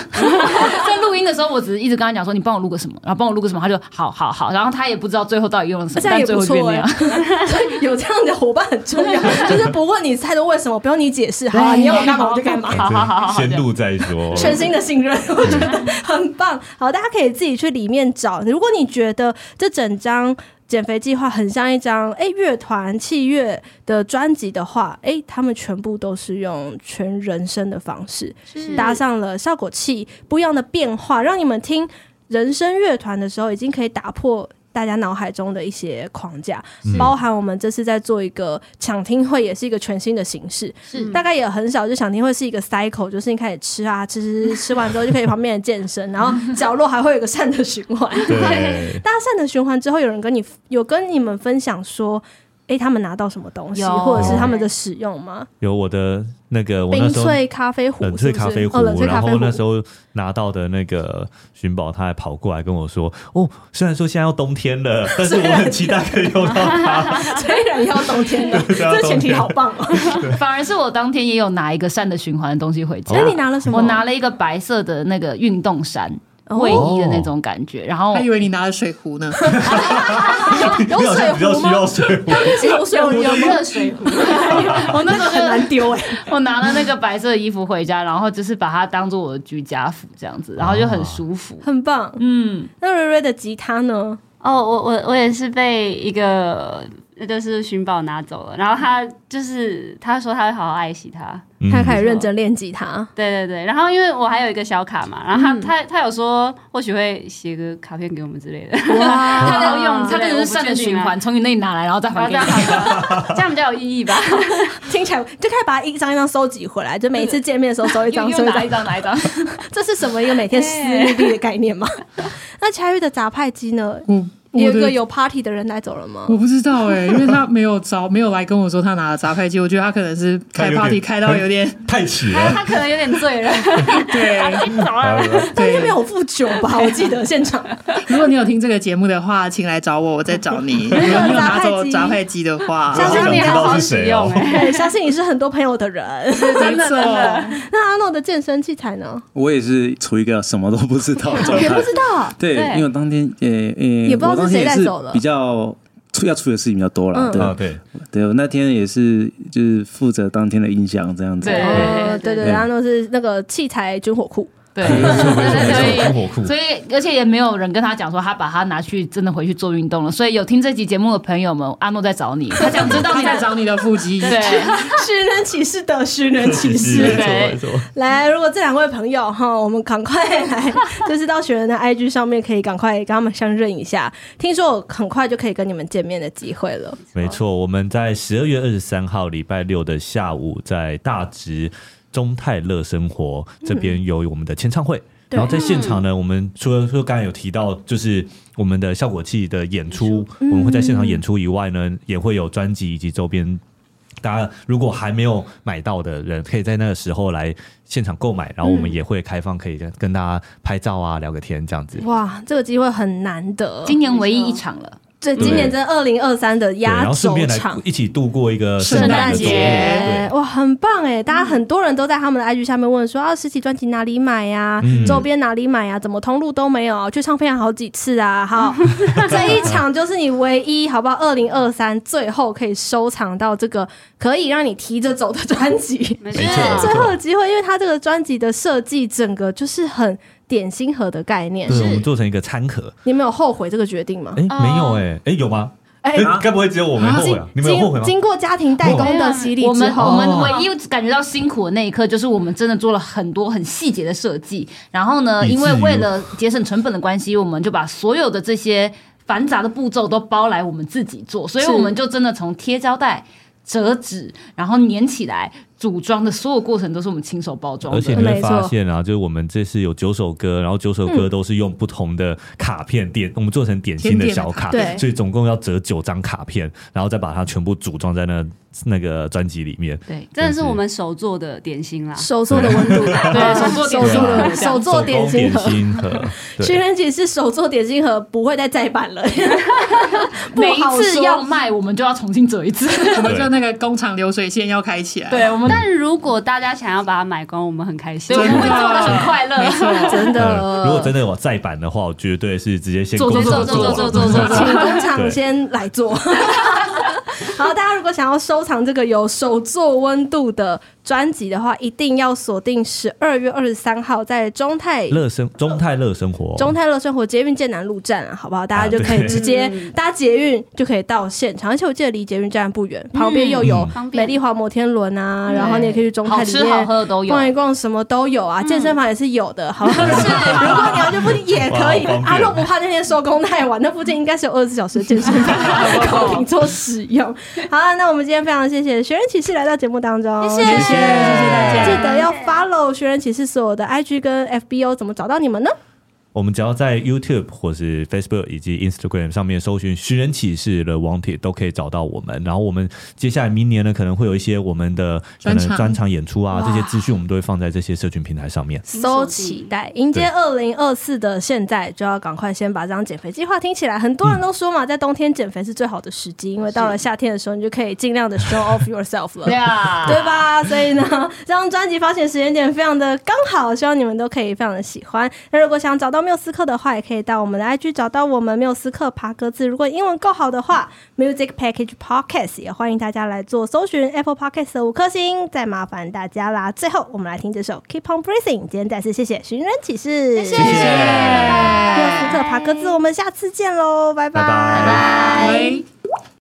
Speaker 5: 音的时候，我只是一直跟他讲说，你帮我录个什么，然后帮我录个什么，他就好好好，然后他也不知道最后到底用了什么，
Speaker 1: 这样也不错呀。有这样的伙伴很重要，就是不问你太多为什么，不用你解释，好，你要我干嘛我就干嘛，
Speaker 5: 好好好好，
Speaker 6: 先录再说。
Speaker 1: 全新的信任，我觉得很棒。好，大家可以自己去里面找。如果你觉得这整张。减肥计划很像一张哎乐团器乐的专辑的话，哎，他们全部都是用全人声的方式，搭上了效果器，不一样的变化，让你们听人声乐团的时候，已经可以打破。大家脑海中的一些框架，包含我们这次在做一个抢听会，也是一个全新的形式。是，大概也很少，就抢听会是一个 cycle，就是你开始吃啊，吃吃吃，吃完之后就可以旁边的健身，然后角落还会有个善的循环。对，大家善的循环之后，有人跟你有跟你们分享说。哎，他们拿到什么东西，或者是他们的使用吗？
Speaker 6: 有我的那个我
Speaker 1: 那时候冷萃咖啡壶，
Speaker 6: 冷萃咖啡壶，然后那时候拿到的那个寻宝，他还跑过来跟我说：“哦，虽然说现在要冬天了，但是我很期待可以用到它。
Speaker 1: 虽然 要冬天了，这前提好棒哦。
Speaker 5: 反而是我当天也有拿一个善的循环的东西回家。
Speaker 1: 那你拿了什么？
Speaker 5: 我拿了一个白色的那个运动衫。卫衣的那种感觉，然后
Speaker 2: 还以为你拿了水壶呢。
Speaker 1: 有水壶吗？
Speaker 6: 有水壶，
Speaker 1: 有水壶，有没有水壶？
Speaker 5: 我那时候
Speaker 1: 很难丢哎。
Speaker 5: 我拿了那个白色的衣服回家，然后就是把它当做我的居家服这样子，然后就很舒服，
Speaker 1: 很棒。嗯，那瑞瑞的吉他呢？
Speaker 3: 哦，我我我也是被一个。那就是寻宝拿走了，然后他就是他说他会好好爱惜它，
Speaker 1: 他开始认真练吉他。
Speaker 3: 对对对，然后因为我还有一个小卡嘛，然后他、嗯、他他有说或许会写个卡片给我们之类的。
Speaker 5: 哇，他要用，他就是善的循环，从你那里拿来，然后再还给你，
Speaker 3: 这样比较有意义吧？
Speaker 1: 听起来就可以把它一张一张收集回来，就每一次见面的时候收一张，收
Speaker 5: 拿一张拿一张。
Speaker 1: 这是什么一个每天私密的概念吗？那恰玉的杂派机呢？嗯。有个有 party 的人带走了吗？
Speaker 2: 我不知道哎、欸，因为他没有找，没有来跟我说他拿了杂派机。我觉得他可能是开 party 开到有点
Speaker 6: 太迟了，
Speaker 3: 他可能有点醉了。
Speaker 2: 对，
Speaker 1: 但是没有付酒吧？我记得现场。
Speaker 2: 如果你有听这个节目的话，请来找我，我再找你。如果你有拿走杂派机的话，
Speaker 1: 相信你好好使用。
Speaker 6: 对，
Speaker 1: 相信你是很多朋友的人，真的真的。那阿诺的健身器材呢？
Speaker 7: 我也是处于一个什么都不知道状态，
Speaker 1: 也不知道。
Speaker 7: 对，因为当天呃呃，
Speaker 1: 也不知道。谁带走了？
Speaker 7: 比较出要出的事情比较多了，对、
Speaker 6: 嗯、对。
Speaker 7: 对，我那天也是就是负责当天的音响这样子，
Speaker 1: 对。对对，对对。然后都是那个器材军火库。
Speaker 5: 对，所以所以而且也没有人跟他讲说他把它拿去真的回去做运动了。所以有听这集节目的朋友们，阿诺在找你，他想知道你在找你的腹肌。对，
Speaker 1: 寻人启事的寻人启事。对，来，如果这两位朋友哈，我们赶快来，就是到学人的 IG 上面可以赶快跟他们相认一下。听说我很快就可以跟你们见面的机会了。
Speaker 6: 没错，我们在十二月二十三号礼拜六的下午在大直。中泰乐生活这边有我们的签唱会，嗯、然后在现场呢，我们除了说刚才有提到，就是我们的效果器的演出，嗯、我们会在现场演出以外呢，也会有专辑以及周边。大家如果还没有买到的人，可以在那个时候来现场购买，然后我们也会开放可以跟大家拍照啊、聊个天这样子。
Speaker 1: 哇，这个机会很难得，
Speaker 5: 今年唯一一场了。
Speaker 1: 这今年在二零二三的压轴场，
Speaker 6: 一起度过一个
Speaker 1: 圣诞节，哇，很棒哎！大家很多人都在他们的 IG 下面问说啊，实体专辑哪里买呀？周边哪里买呀？怎么通路都没有？去唱片好几次啊！好，这一场就是你唯一好不好？二零二三最后可以收藏到这个可以让你提着走的专辑，
Speaker 6: 没错，
Speaker 1: 最后的机会，因为它这个专辑的设计整个就是很。点心盒的概念，
Speaker 6: 是我们做成一个餐盒。
Speaker 1: 你们有后悔这个决定吗？
Speaker 6: 哎，没有哎，哎，有吗？哎，该不会只有我没后悔啊？你们有后悔吗？
Speaker 1: 经过家庭代工的洗礼
Speaker 5: 我们我们唯一感觉到辛苦的那一刻，就是我们真的做了很多很细节的设计。然后呢，因为为了节省成本的关系，我们就把所有的这些繁杂的步骤都包来我们自己做。所以我们就真的从贴胶带、折纸，然后粘起来。组装的所有过程都是我们亲手包装的，
Speaker 6: 而且你会发现啊，就是我们这次有九首歌，然后九首歌都是用不同的卡片点，嗯、我们做成点心的小卡，
Speaker 1: 对，
Speaker 6: 所以总共要折九张卡片，然后再把它全部组装在那那个专辑里面。
Speaker 3: 对，真的是我们手做的点心啦，
Speaker 1: 手做的温度，对，手做手做的手做点心盒。寻人启事手做点心盒不会再再版了，
Speaker 5: 每一次要卖，我们就要重新折一次，
Speaker 2: 我们就那个工厂流水线要开起来。
Speaker 5: 对，我们。
Speaker 3: 但如果大家想要把它买光，我们很开心，
Speaker 5: 我们会做的很快
Speaker 2: 乐，
Speaker 1: 真的。
Speaker 6: 如果真的有再版的话，我绝对是直接先
Speaker 5: 做做做做做做做，
Speaker 1: 请工厂先来做。好，大家如果想要收藏这个有手作温度的专辑的话，一定要锁定十二月二十三号在中泰
Speaker 6: 乐生中泰乐生活。
Speaker 1: 中泰乐生活捷运剑南路站，啊好不好？大家就可以直接搭捷运就可以到现场，而且我记得离捷运站不远，旁边又有美丽华摩天轮啊，然后你也可以去中泰里面逛一逛，什么都有啊，健身房也是有的，好像 是。如果你要去附近也可以，阿若不怕那天收工太晚，那附近应该是有二十四小时的健身房 供你做使用。好啊，那我们今天非常谢谢寻人启事来到节目当中，
Speaker 5: 谢谢。谢谢大家，
Speaker 1: 记得要 follow 学人启事所有的 IG 跟 FBO，怎么找到你们呢？
Speaker 6: 我们只要在 YouTube 或是 Facebook 以及 Instagram 上面搜寻“寻人启事 The Wanted” 都可以找到我们。然后我们接下来明年呢，可能会有一些我们的可能专场演出啊，这些资讯我们都会放在这些社群平台上面。
Speaker 1: So 期待迎接二零二四的现在，就要赶快先把这张减肥计划听起来。很多人都说嘛，在冬天减肥是最好的时机，因为到了夏天的时候，你就可以尽量的 show off yourself 了，对吧？所以呢，这张专辑发行时间点非常的刚好，希望你们都可以非常的喜欢。那如果想找到缪斯克的话，也可以到我们的 IG 找到我们缪斯克爬格子。如果英文够好的话，Music Package Podcast 也欢迎大家来做搜寻 Apple Podcast 的五颗星，再麻烦大家啦。最后，我们来听这首 Keep On Breathing。今天再次谢谢寻人启事，
Speaker 5: 谢谢缪
Speaker 1: 斯克爬格子，我们下次见喽，拜拜。拜拜拜拜。